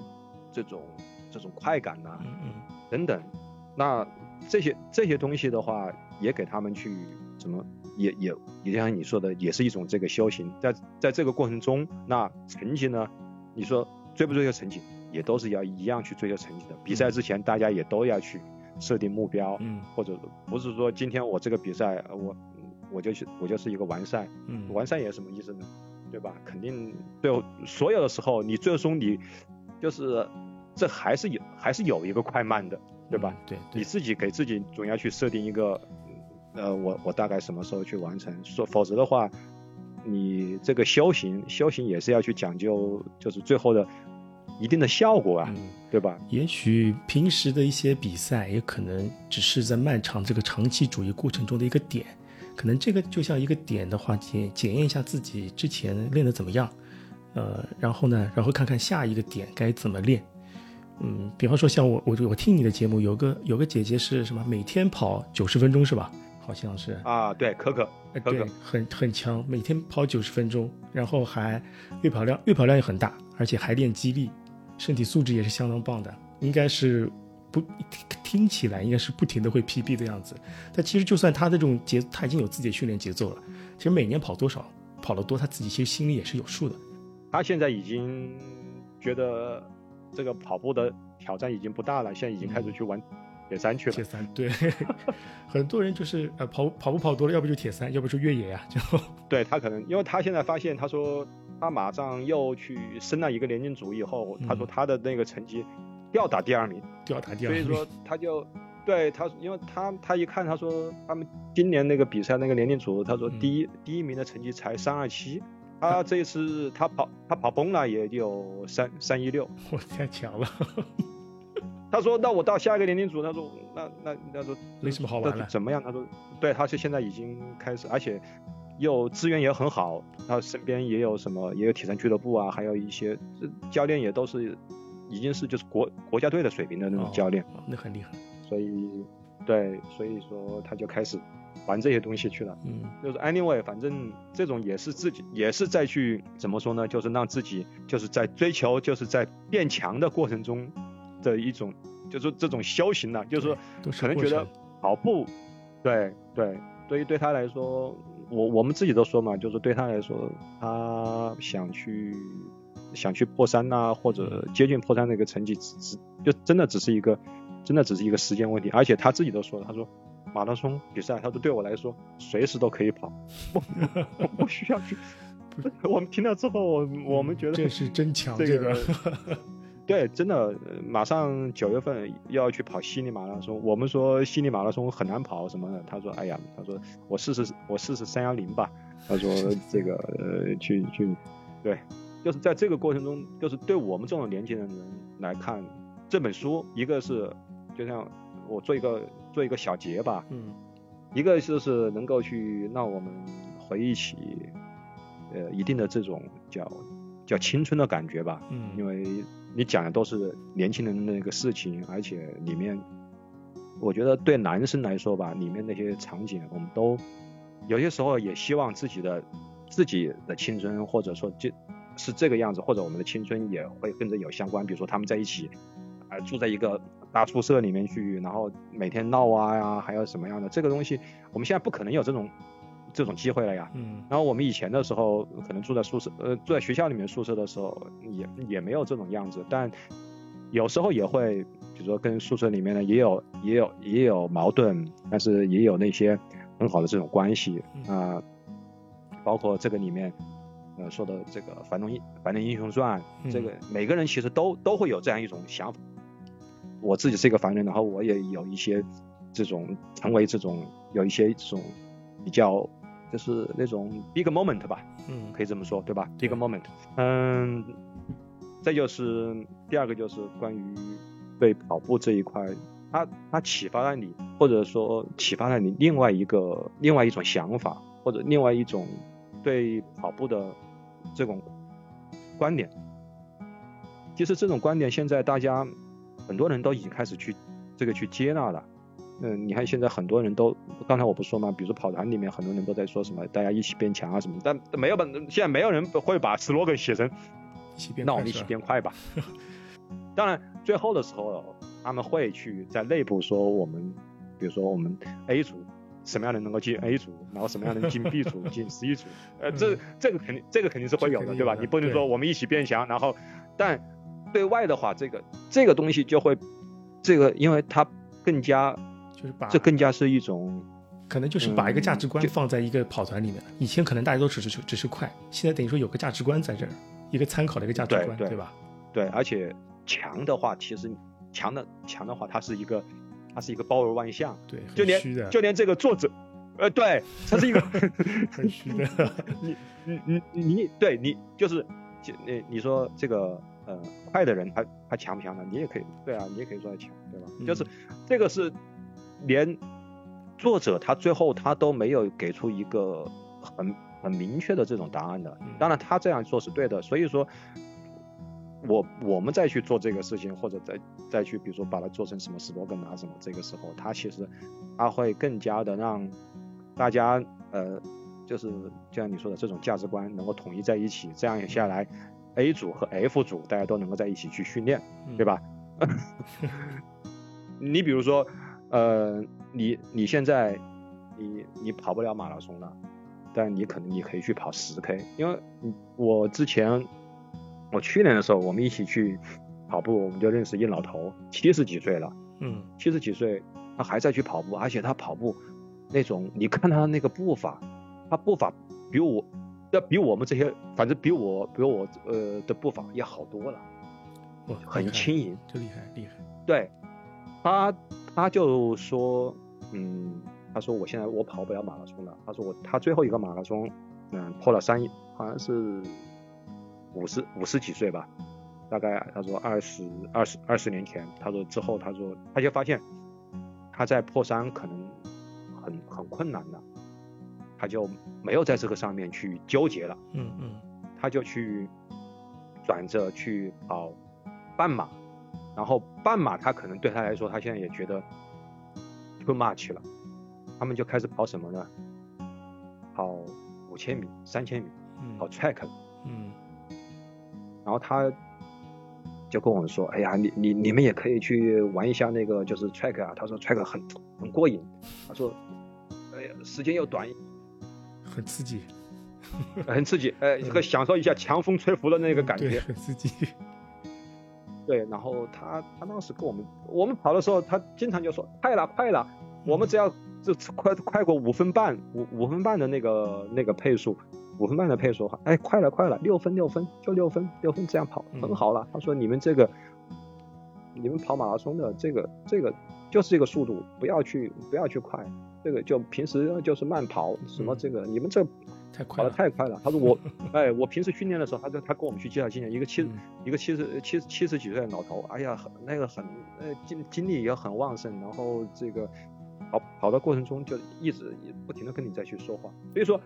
这种这种快感呐、等等。那这些这些东西的话，也给他们去怎么也也也像你说的，也是一种这个修行。在在这个过程中，那成绩呢？你说追不追求成绩，也都是要一样去追求成绩的。比赛之前，大家也都要去设定目标，嗯或者不是说今天我这个比赛，呃我我就去我就是一个完赛，嗯完赛也什么意思呢？对吧？肯定最后所有的时候，你最终你就是这还是有还是有一个快慢的，对吧？？嗯对对，你自己给自己总要去设定一个，呃，我我大概什么时候去完成，说否则的话，你这个修行修行也是要去讲究，就是最后的一定的效果啊，嗯。对吧？也许平时的一些比赛，也可能只是在漫长这个长期主义过程中的一个点，可能这个就像一个点的话，检检验一下自己之前练得怎么样，呃，然后呢，然后看看下一个点该怎么练。嗯，比方说像我，我我听你的节目，有个有个姐姐是什么，每天跑九十分钟是吧？好像是，啊，对，可可，可可，，很很强，每天跑九十分钟，然后还月跑量月跑量也很大，而且还练肌力，身体素质也是相当棒的，应该是不听听起来应该是不停的会 PB 的样子。但其实就算他的这种节，他已经有自己的训练节奏了。其实每年跑多少，跑得多，他自己其实心里也是有数的。他现在已经觉得这个跑步的挑战已经不大了，现在已经开始去玩铁三去了铁。三对，[LAUGHS] 很多人就是呃跑跑步跑多了，要不就铁三，要不就越野呀、就 [LAUGHS] 对他可能，因为他现在发现，他说他马上又去升了一个年龄组以后，他说嗯他的那个成绩吊打第二名，吊打第二名。所以说他就对他，因为他他一看，他说他们今年那个比赛那个年龄组，他说嗯第一、第一名的成绩才三二七，他这一次他跑他跑崩了也就三三一六，我太强了，[LAUGHS] 他说那我到下一个年龄组，他说那那他说没什么好玩的。怎么样？他说，对，他是现在已经开始，而且又资源也很好，他身边也有什么，也有体坛俱乐部啊，还有一些这教练也都是已经是就是国国家队的水平的那种教练，哦那很厉害。所以对，所以说他就开始玩这些东西去了。嗯就是 anyway，反正这种也是自己也是在去怎么说呢？就是让自己就是在追求，就是在变强的过程中的一种，就是这种修行呢、就是说可能觉得跑步，对对，对于对他来说，我我们自己都说嘛，就是对他来说，他想去想去破三呐、或者接近破三那个成绩，只只就真的只是一个真的只是一个时间问题，而且他自己都说了，他说。马拉松比赛，他说对我来说随时都可以跑，我 [LAUGHS] 我不需要去。我们听到之后，我我们觉得这是真强，这这个 [LAUGHS] 对，真的，呃马上九月份要去跑悉尼马拉松。我们说悉尼马拉松很难跑什么的，他说，哎呀，他说我试试，我试试三幺零吧。他说 [LAUGHS] 这个呃，去去，对，就是在这个过程中，就是对我们这种年轻人来看，这本书一个是就像我做一个做一个小结吧，嗯一个就是能够去让我们回忆起，呃，一定的这种叫叫青春的感觉吧。嗯，因为你讲的都是年轻人的那个事情，而且里面，我觉得对男生来说吧，里面那些场景，我们都有些时候也希望自己的自己的青春，或者说就是这个样子，或者我们的青春也会跟着有相关，比如说他们在一起，啊、住在一个大宿舍里面去，然后每天闹啊呀，还有什么样的这个东西，我们现在不可能有这种这种机会了呀。嗯然后我们以前的时候，可能住在宿舍，呃，住在学校里面宿舍的时候，也也没有这种样子，但有时候也会，比如说跟宿舍里面呢也有也有也有矛盾，但是也有那些很好的这种关系啊、包括这个里面。呃，说的这个《樊登英反动英雄传》，嗯这个每个人其实都都会有这样一种想法。我自己是一个凡人，然后我也有一些这种成为这种有一些这种比较就是那种 big moment 吧，嗯可以这么说，对吧？big moment，嗯，再就是第二个就是关于对跑步这一块，它它启发了你，或者说启发了你另外一个另外一种想法，或者另外一种对跑步的这种观点。其实这种观点现在大家很多人都已经开始去这个去接纳了。嗯，你看现在很多人都，刚才我不说嘛？比如说跑团里面很多人都在说什么，大家一起变强啊什么，但没有吧？现在没有人会把 slogan 写成那我们一起变快吧。[LAUGHS] 当然，最后的时候他们会去在内部说我们，比如说我们 A 组什么样的能够进 A 组，然后什么样的人进 B 组、进 C 组，呃，这嗯这个肯定这个肯定是会有的，对吧？你不能说我们一起变强，然后但对外的话，这个这个东西就会这个，因为它更加就是把这更加是一种可能就是把一个价值观放在一个跑团里面了。以前可能大家都只是只是快，现在等于说有个价值观在这儿，一个参考的一个价值观，对对吧？对，而且强的话，其实强的强的话，它是一个它是一个包罗万象，对，就连就连这个作者，呃，对，它是一个 [LAUGHS] 很虚的。[LAUGHS] 你你你你你对你就是就你你说这个呃快的人他他强不强呢？你也可以对啊，你也可以说他强，对吧？就是嗯这个是连作者他最后他都没有给出一个很很明确的这种答案的嗯。当然他这样做是对的，所以说。我我们再去做这个事情，或者再再去，比如说把它做成什么 slogan 啊什么，这个时候，他其实他会更加的让大家呃，就是就像你说的这种价值观能够统一在一起，这样下来，A 组和 F 组大家都能够在一起去训练，对吧？[LAUGHS] 你比如说，呃，你你现在你你跑不了马拉松了，但你可能你可以去跑十 K，因为嗯我之前我去年的时候我们一起去跑步，我们就认识一老头，七十几岁了。嗯七十几岁，他还在去跑步，而且他跑步那种，你看他那个步伐，他步伐比我，要比我们这些，反正比我，比我呃的步伐要好多了，哇，很轻盈。就厉害厉害。对，他他就说，嗯，他说我现在我跑不了马拉松了，他说我他最后一个马拉松，嗯，破了三，好像是五十五十几岁吧，大概他说二十二十二十年前，他说之后他说他就发现他在破三可能很很困难了，他就没有在这个上面去纠结了。嗯嗯。他就去转着去跑半马，然后半马他可能对他来说，他现在也觉得 too much 了，他们就开始跑什么呢？跑五千米、三千米，嗯跑 track 了。嗯然后他就跟我们说：“哎呀，你你你们也可以去玩一下那个就是 track 啊。”他说 track 很很过瘾，他说：“哎呀，时间又短，很刺激，[LAUGHS] 很刺激，哎，这个享受一下强风吹拂的那个感对觉。”很刺激。对，然后他他当时跟我们我们跑的时候，他经常就说快了快了，我们只要就快快过五分半五五分半的那个那个配速，五分半的配速，哎快了快了，六分六分就六分六分这样跑嗯。很好了。他说你们这个你们跑马拉松的这个这个就是这个速度，不要去不要去快，这个就平时就是慢跑什么嗯。这个、你们这太快了，太快了。他说我 [LAUGHS] 哎我平时训练的时候，他就他跟我们去介绍经验，一个七十嗯一个七十七七十几岁的老头，哎呀，很那个很呃精精力也很旺盛，然后这个跑跑的过程中就一直不停的跟你再去说话，所以说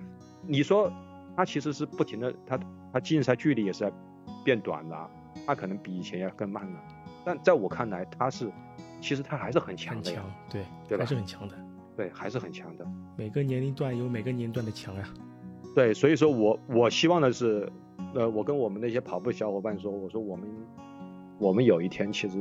你说他其实是不停的，他他竞赛距离也是在变短了，他可能比以前要更慢了，但在我看来他是其实他还是很强的强，对对吧还是很强的。对，还是很强的。每个年龄段有每个年龄段的强呀。对，所以说我我希望的是，呃，我跟我们那些跑步小伙伴说，我说我们我们有一天其实，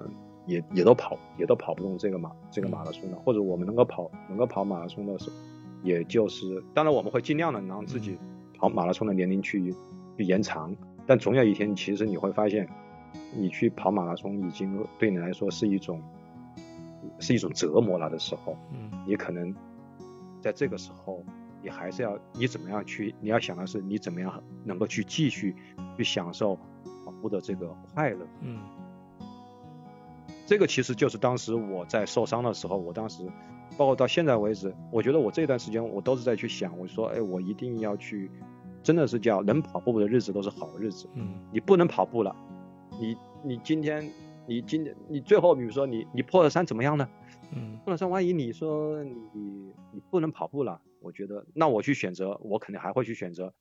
嗯，也也都跑也都跑不动这个马这个马拉松了，或者我们能够跑能够跑马拉松的时候，也就是当然我们会尽量的让自己跑马拉松的年龄去去延长，但总有一天其实你会发现，你去跑马拉松已经对你来说是一种是一种折磨了的时候，嗯。你可能在这个时候，你还是要你怎么样去，你要想的是你怎么样能够去继续去享受跑步的这个快乐。嗯这个其实就是当时我在受伤的时候，我当时包括到现在为止，我觉得我这段时间我都是在去想，我说，哎，我一定要去，真的是叫能跑步的日子都是好日子。嗯你不能跑步了，你你今天你今天你最后比如说你你破了三怎么样呢？嗯破了三，万一你说你你不能跑步了，我觉得那我去选择，我肯定还会去选择，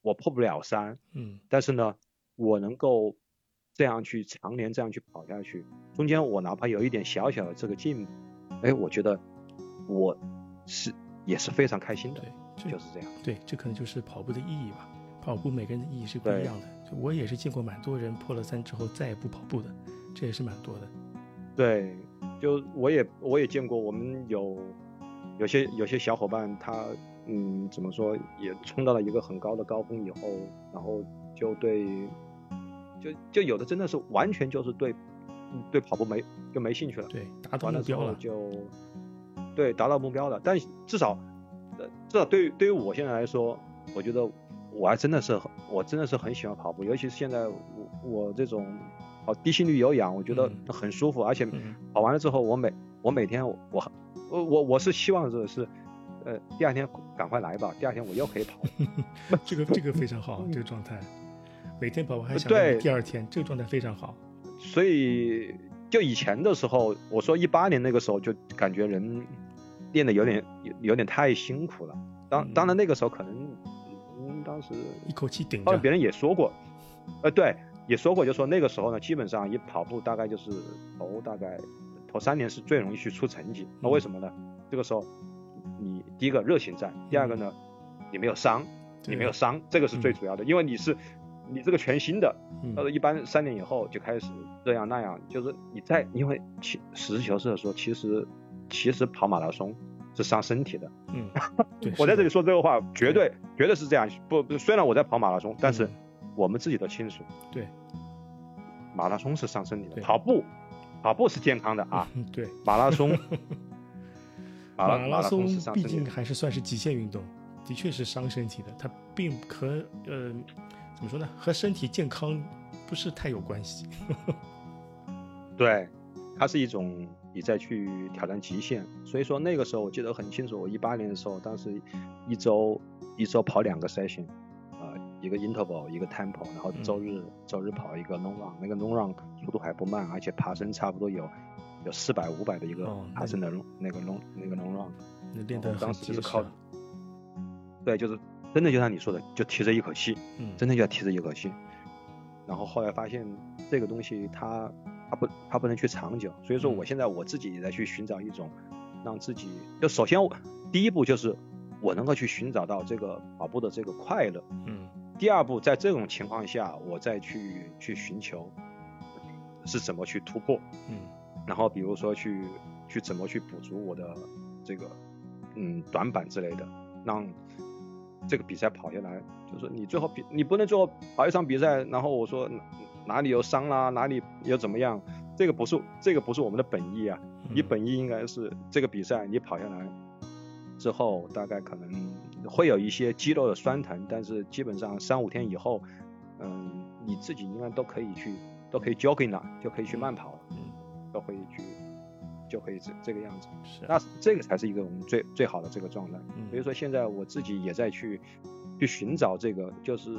我破不了三，嗯但是呢，我能够这样去常年这样去跑下去，中间我哪怕有一点小小的这个进步，哎，我觉得我是也是非常开心的对，，这就是这样。对，这可能就是跑步的意义吧。跑步每个人的意义是不一样的。就我也是见过蛮多人破了三之后再也不跑步的，这也是蛮多的。对，就我也我也见过，我们有有些有些小伙伴他嗯怎么说也冲到了一个很高的高峰以后，然后就对就就有的真的是完全就是对嗯对跑步没就没兴趣了，对，达到目标了。就对达到目标了，但至少呃至少对于对于我现在来说，我觉得我还真的是我真的是很喜欢跑步，尤其是现在我我这种跑低心率有氧，我觉得嗯。很舒服，而且嗯。跑完了之后，我每我每天我我我我我是希望的是，呃，第二天赶快来吧，第二天我又可以跑。[LAUGHS] 这个这个非常好，这个状态，每天跑完还想对第二天，这个状态非常好。所以就以前的时候，我说一八年那个时候就感觉人练的有点有有点太辛苦了。当嗯当然那个时候可能，嗯，当时一口气顶着别，人也说过，呃，对，也说过，就说那个时候呢，基本上一跑步大概就是头大概头三年是最容易去出成绩。那为什么呢？这个时候你第一个热情在，第二个呢，你没有伤，你没有伤，这个是最主要的，因为你是你这个全新的，嗯。呃，一般三年以后就开始这样那样，就是你在，因为其实事求是的说，其实其实跑马拉松是伤身体的。嗯，[LAUGHS] 我在这里里，说这个话，绝对。绝对是这样。不，不虽然我在跑马拉松，但是嗯。我们自己都清楚，对，马拉松是伤身体的，跑步跑步是健康的啊，嗯对，马拉松 [LAUGHS] 马拉马拉松毕。竟还是算是极限运动，的确是伤身体的，它并和呃怎么说呢，和身体健康不是太有关系。[LAUGHS] 对，它是一种你在去挑战极限。所以说那个时候我记得很清楚，我一八年的时候，当时一周一周跑两个 session，啊、一个 interval，一个 tempo，然后嗯周日、周日跑一个 long run，那个 long run 速度还不慢，而且爬升差不多有有四百五百的一个爬升的 long、那个 long 那个 long run。那练得然后当时就是靠啊，对，就是真的就像你说的，就提着一口气，嗯，真的就要提着一口气。然后后来发现这个东西它它不它不能去长久，所以说嗯我现在我自己也在去寻找一种让自己就首先我第一步就是我能够去寻找到这个跑步的这个快乐，嗯第二步在这种情况下我再去去寻求是怎么去突破，嗯。然后比如说去去怎么去补足我的这个嗯短板之类的，让这个比赛跑下来，就是你最后比你不能最后跑一场比赛，然后我说哪哪里有伤啦，哪里又怎么样，这个不是这个不是我们的本意啊，你嗯本意应该是这个比赛你跑下来之后，大概可能会有一些肌肉的酸疼，但是基本上三五天以后，嗯，你自己应该都可以去都可以 jogging 了，就可以去慢跑了。嗯都可以去，就可以这这个样子。是啊，那这个才是一个我们最最好的这个状态。嗯所以说现在我自己也在去去寻找这个，就是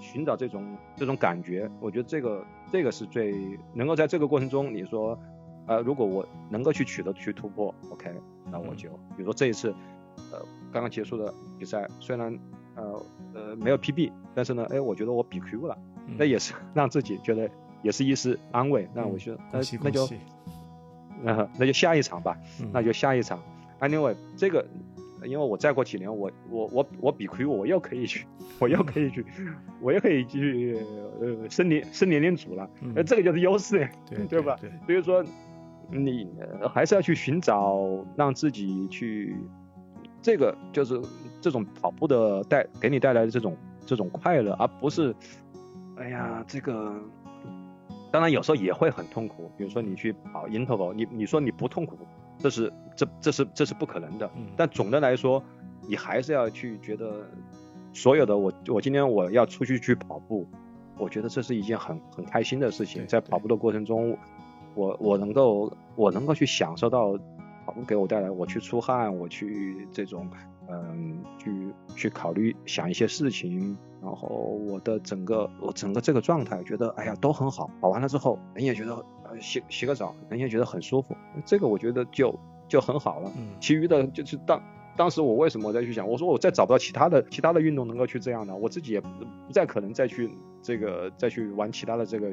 寻找这种这种感觉。我觉得这个这个是最能够在这个过程中，你说，呃，如果我能够去取得去突破，OK，那我就比如说这一次，呃，刚刚结束的比赛，虽然呃呃没有 PB，但是呢，哎，我觉得我比 Q 了，嗯那也是让自己觉得也是一丝安慰。那我嗯觉得，恭喜那那就那那就下一场吧，嗯那就下一场。Anyway，这个因为我再过几年，我我我我比亏，我又可以去，我又可以去，我又可以去呃升年升年龄组了，那这个就是优势，对对吧？对，所以说你还是要去寻找让自己去，这个就是这种跑步的带给你带来的这种这种快乐，而不是哎呀这个。当然有时候也会很痛苦，比如说你去跑 interval，你你说你不痛苦，这是这这是这是不可能的。但总的来说，你还是要去觉得所有的我我今天我要出去去跑步，我觉得这是一件很很开心的事情。在跑步的过程中，我我能够我能够去享受到给我带来，我去出汗，我去这种嗯去去考虑想一些事情。然后我的整个我整个这个状态，觉得哎呀都很好，跑完了之后人也觉得呃洗洗个澡，人也觉得很舒服，这个我觉得就就很好了。嗯，其余的就是当当时我为什么再去想，我说我再找不到其他的其他的运动能够去这样的，我自己也不再可能再去这个再去玩其他的这个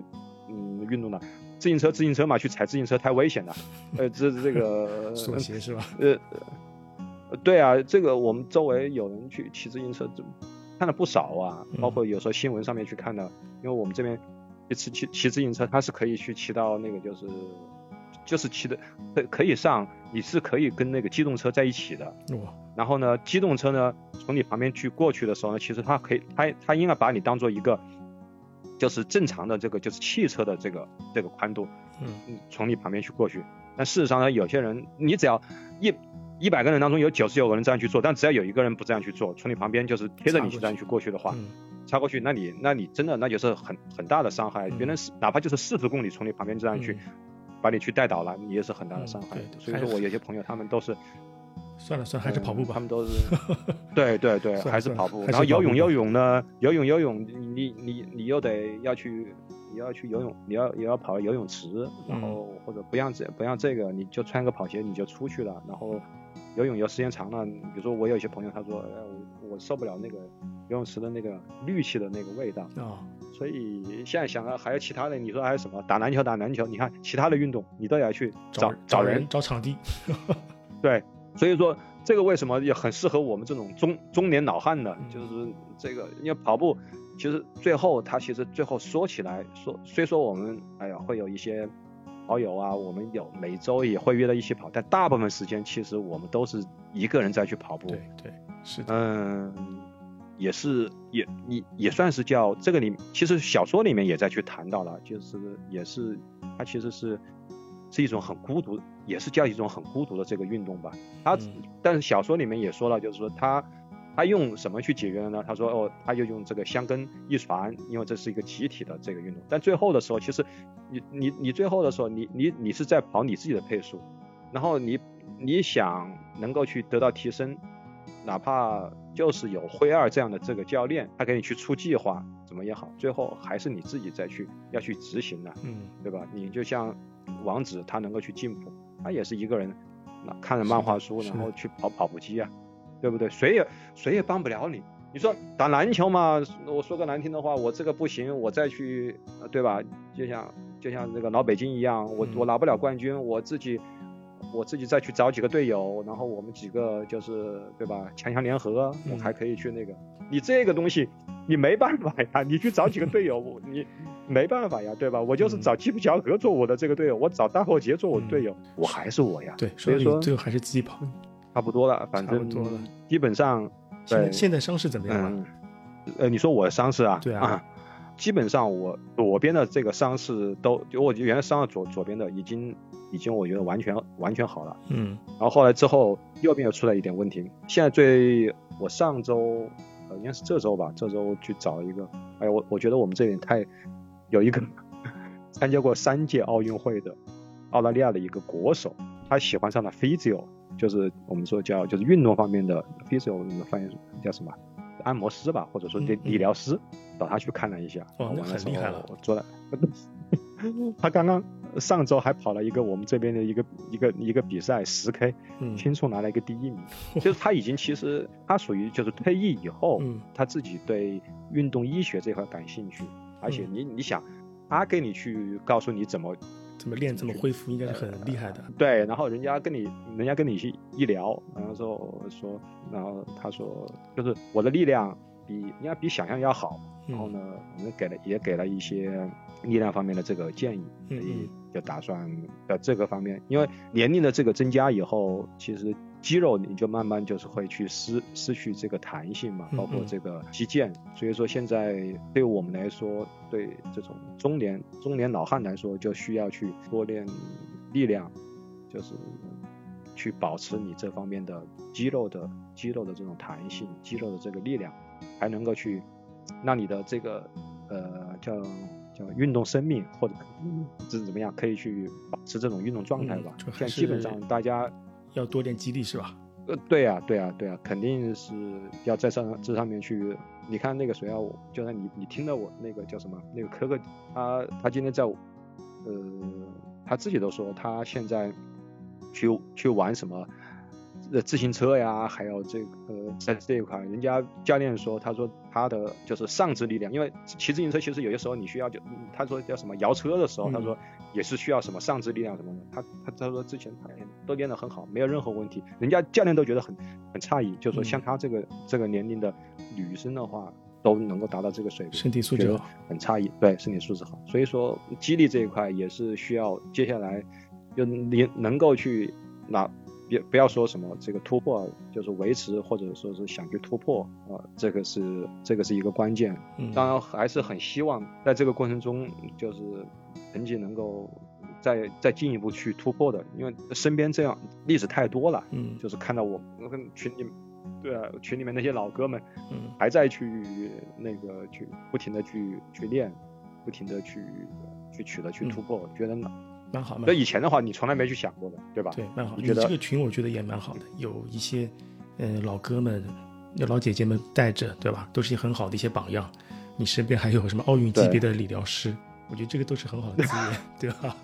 嗯运动的。自行车自行车嘛，去踩自行车太危险了。呃，这这个 [LAUGHS] 锁鞋是吧？呃，对啊，这个我们周围有人去骑自行车。看了不少啊，包括有时候新闻上面去看的，因为我们这边骑骑骑自行车，它是可以去骑到那个就是就是骑的可可以上，你是可以跟那个机动车在一起的。哇！然后呢，机动车呢从你旁边去过去的时候呢，其实它可以它它应该把你当做一个就是正常的这个就是汽车的这个这个宽度，嗯，从你旁边去过去。但事实上呢，有些人你只要一。一百个人当中有九十九个人这样去做，但只要有一个人不这样去做，从你旁边就是贴着你去这样去过去的话，插过去，那你那你真的那就是很很大的伤害。别人是哪怕就是四十公里从你旁边这样去把你去带倒了，你也是很大的伤害。所以说我有些朋友他们都是算了算了，还是跑步吧。他们都是 [LAUGHS] 对对对，还是跑步。然后游泳游泳呢，游泳游泳，你你你又得要去。你要去游泳，你要也要跑游泳池，然后或者不让这不让这个，你就穿个跑鞋你就出去了。然后游泳游时间长了，比如说我有一些朋友，他说，哎，我我受不了那个游泳池的那个氯气的那个味道啊。所以现在想到还有其他的，你说还有什么？打篮球打篮球，你看其他的运动你都要去找找人找场地。[LAUGHS] 对，所以说这个为什么也很适合我们这种中中年老汉呢，就是这个因为跑步。其实最后，他其实最后说起来，说虽说我们哎呀会有一些好友啊，我们有每周也会约到一起跑，但大部分时间其实我们都是一个人在去跑步。对对，是的。嗯，也是也也也算是叫这个里，其实小说里面也在去谈到了，就是也是它其实是是一种很孤独，也是叫一种很孤独的这个运动吧。他但是小说里面也说了，就是说他。他用什么去解决的呢？他说哦，他就用这个香根一传，因为这是一个集体的这个运动。但最后的时候，其实你你你最后的时候，你你你是在跑你自己的配速，然后你你想能够去得到提升，哪怕就是有灰二这样的这个教练，他给你去出计划，怎么也好，最后还是你自己再去要去执行的，嗯，对吧？你就像王子，他能够去进步，他也是一个人，那看着漫画书，然后去跑跑步机啊。对不对？谁也谁也帮不了你。你说打篮球嘛，我说个难听的话，我这个不行，我再去，对吧？就像就像这个老北京一样，我我拿不了冠军，我自己我自己再去找几个队友，然后我们几个就是对吧？强强联合，我还可以去那个。你这个东西你没办法呀，你去找几个队友，你没办法呀，对吧？我就是找基普乔格做我的这个队友，我找大后杰做我的队友，我还是我呀。对，所以说最后还是自己跑。差不多了，反正多了基本上。现在现在伤势怎么样了？呃，你说我的伤势啊？对啊。基本上我左边的这个伤势都，就我原来伤了左左边的，已经已经我觉得完全完全好了。嗯。然后后来之后右边又出来一点问题，现在最我上周呃应该是这周吧，这周去找一个，哎我我觉得我们这边太有一个 [LAUGHS] 参加过三届奥运会的澳大利亚的一个国手，他喜欢上了 physio。就是我们说叫就是运动方面的 physio，我们翻译叫什么按摩师吧，或者说理理疗师，找他去看了一下。哦，那很厉害了。我做了，[LAUGHS] 他刚刚上周还跑了一个我们这边的一个一个一个比赛十 K，轻松拿了一个第一名。[LAUGHS] 就是他已经其实他属于就是退役以后，他自己对运动医学这块感兴趣，而且你你想，他给你去告诉你怎么。怎么练，怎么恢复，应该是很厉害的。对，然后人家跟你，人家跟你去一聊，然后说说，然后他说，就是我的力量比应该比想象要好。然后呢，我们给了也给了一些力量方面的这个建议，所以就打算在这个方面，因为年龄的这个增加以后，其实肌肉你就慢慢就是会去失失去这个弹性嘛，包括这个肌腱，所以说现在对我们来说，对这种中年中年老汉来说，就需要去多练力量，就是去保持你这方面的肌肉的肌肉的这种弹性，肌肉的这个力量，还能够去。让你的这个呃叫叫运动生命或者怎么样，可以去保持这种运动状态吧？现在基本上大家要多点激励是吧？呃，对呀，对呀，对呀，肯定是要在上这上面去。你看那个谁啊，就算你你听到我那个叫什么那个可可，他他今天在呃他自己都说他现在去去玩什么。呃，自行车呀，还有这个在这一块，人家教练说，他说他的就是上肢力量，因为骑自行车其实有些时候你需要就，他说叫什么摇车的时候，他说也是需要什么上肢力量什么的，他他他说之前他都练得很好，没有任何问题，人家教练都觉得很很诧异，就说像他这个这个年龄的女生的话都能够达到这个水平，身体素质，很诧异，对，身体素质好，所以说激励这一块也是需要接下来就你能够去拿。别不要说什么这个突破，就是维持或者说是想去突破啊，这个是这个是一个关键。当然还是很希望在这个过程中，就是成绩能够再再进一步去突破的，因为身边这样例子太多了。嗯，就是看到我我跟群里，对啊，群里面那些老哥们，嗯，还在去那个去不停的去去练，不停的去去取得去突破，觉得呢。蛮好，那以前的话，你从来没去想过的，对吧？对，蛮好。你这个群我觉得也蛮好的，有一些，嗯，老哥们、老姐姐们带着，对吧？都是很好的一些榜样。你身边还有什么奥运级别的理疗师？我觉得这个都是很好的资源，[LAUGHS] 对吧？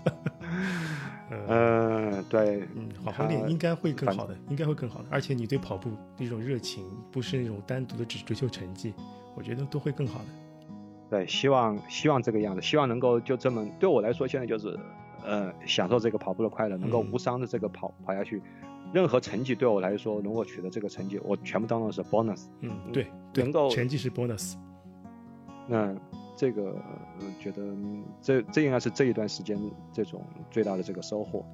嗯，[LAUGHS] 对，嗯，好好练，应该会更好的，应该会更好的。而且你对跑步那种热情，不是那种单独的只追求成绩，我觉得都会更好的。对，希望希望这个样子，希望能够就这么对我来说，现在就是。呃，享受这个跑步的快乐，能够无伤的这个跑跑下去，任何成绩对我来说，能够取得这个成绩，我全部当做是 bonus。嗯，对，能够成绩是 bonus。那这个觉得这这应该是这一段时间这种最大的这个收获，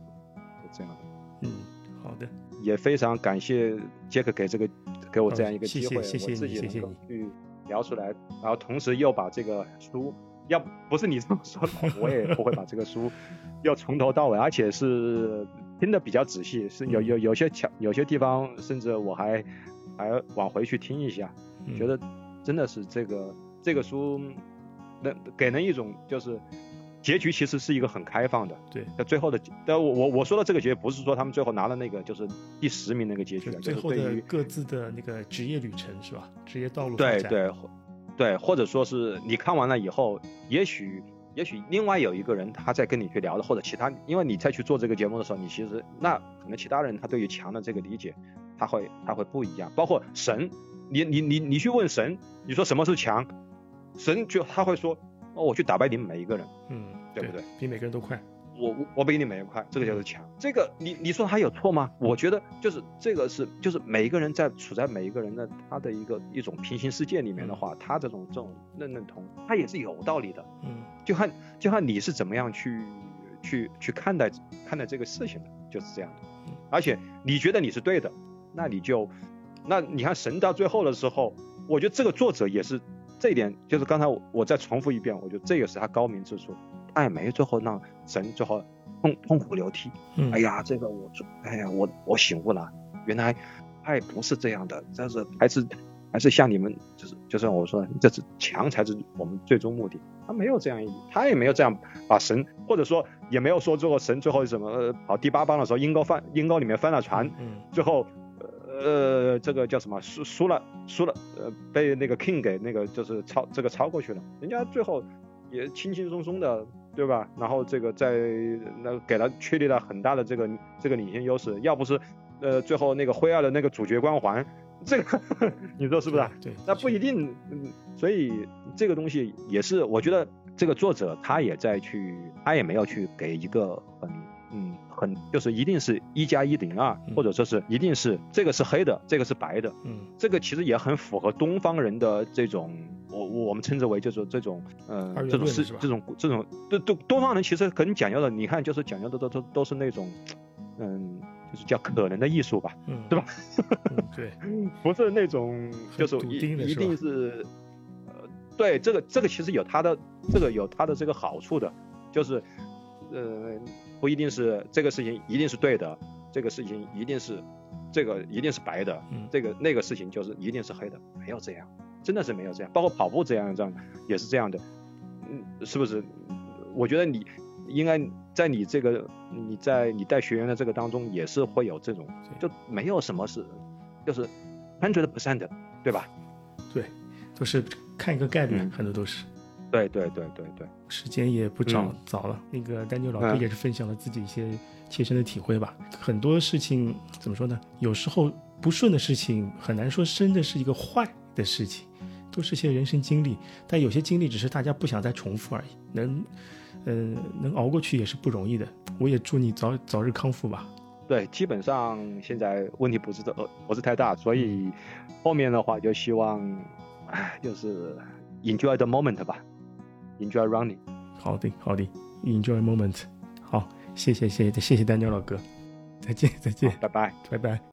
这样的。嗯，好的。也非常感谢杰克给这个给我这样一个机会，谢谢谢谢谢谢你去聊出来，然后同时又把这个书。要不是你这么说的，我也不会把这个书 [LAUGHS] 要从头到尾，而且是听得比较仔细，是有有有些巧，有些地方甚至我还还往回去听一下，觉得真的是这个这个书能给人一种就是结局其实是一个很开放的，对，那最后的，但我我我说的这个结局不是说他们最后拿了那个就是第十名那个结局，最后的各自的那个职业旅程是吧？职业道路对对。对，或者说是你看完了以后，也许也许另外有一个人他在跟你去聊的，或者其他，因为你再去做这个节目的时候，你其实那可能其他人他对于强的这个理解，他会他会不一样。包括神，你你你你去问神，你说什么是强，神就他会说，哦，我去打败你们每一个人，嗯，对不对？比每个人都快。我我比你每一块，这个就是强。这个你你说他有错吗？我觉得就是这个是就是每一个人在处在每一个人的他的一个一种平行世界里面的话，他这种这种认认同，他也是有道理的。嗯，就看就看你是怎么样去去去看待看待这个事情的，就是这样的。而且你觉得你是对的，那你就那你看神到最后的时候，我觉得这个作者也是这一点，就是刚才我我再重复一遍，我觉得这也是他高明之处。哎，没最后让神最后痛痛哭流涕。哎呀，这个我，哎呀，我我醒悟了，原来爱不是这样的，这是还是还是像你们，就是就是我说，这是强才是我们最终目的。他没有这样，他也没有这样把神，或者说也没有说最后神最后什么跑第八棒的时候，阴沟翻阴沟里面翻了船，最后呃这个叫什么输输了输了，呃被那个 king 给那个就是超这个超过去了，人家最后也轻轻松松的。对吧？然后这个在那给他确立了很大的这个这个领先优势。要不是呃最后那个灰二的那个主角光环，这个 [LAUGHS] 你说是不是？对，那不一定。嗯，所以这个东西也是，我觉得这个作者他也在去，他也没有去给一个很就是一定是一加一等于二，或者说是一定是这个是黑的，这个是白的，嗯，这个其实也很符合东方人的这种，我我们称之为就是这种呃这种是这种这种对对东方人其实很讲究的，你看就是讲究的都都都是那种嗯就是叫可能的艺术吧，嗯，对吧？嗯，对，[LAUGHS] 不是那种就是一一定的是吧定是，呃，对，这个这个其实有它的这个有它的这个好处的，就是呃不一定是这个事情一定是对的，这个事情一定是这个一定是白的，嗯这个那个事情就是一定是黑的，没有这样，真的是没有这样，包括跑步这样这样也是这样的，嗯，是不是？我觉得你应该在你这个你在你带学员的这个当中也是会有这种，就没有什么是就是 hundred percent 的，对吧？对，就是看一个概率，嗯很多都是。对对对对对，时间也不早、嗯早了，那个丹尼尔老哥嗯也是分享了自己一些切身的体会吧。很多事情怎么说呢？有时候不顺的事情很难说真的是一个坏的事情，都是些人生经历。但有些经历只是大家不想再重复而已。能，呃，能熬过去也是不容易的。我也祝你早早日康复吧。对，基本上现在问题不是呃不是太大，所以后面的话就希望，唉，就是 enjoy the moment 吧，enjoy running。好的，好的，enjoy moment。好，谢谢，谢谢，谢谢丹尼尔老哥。再见，再见，拜拜。拜拜。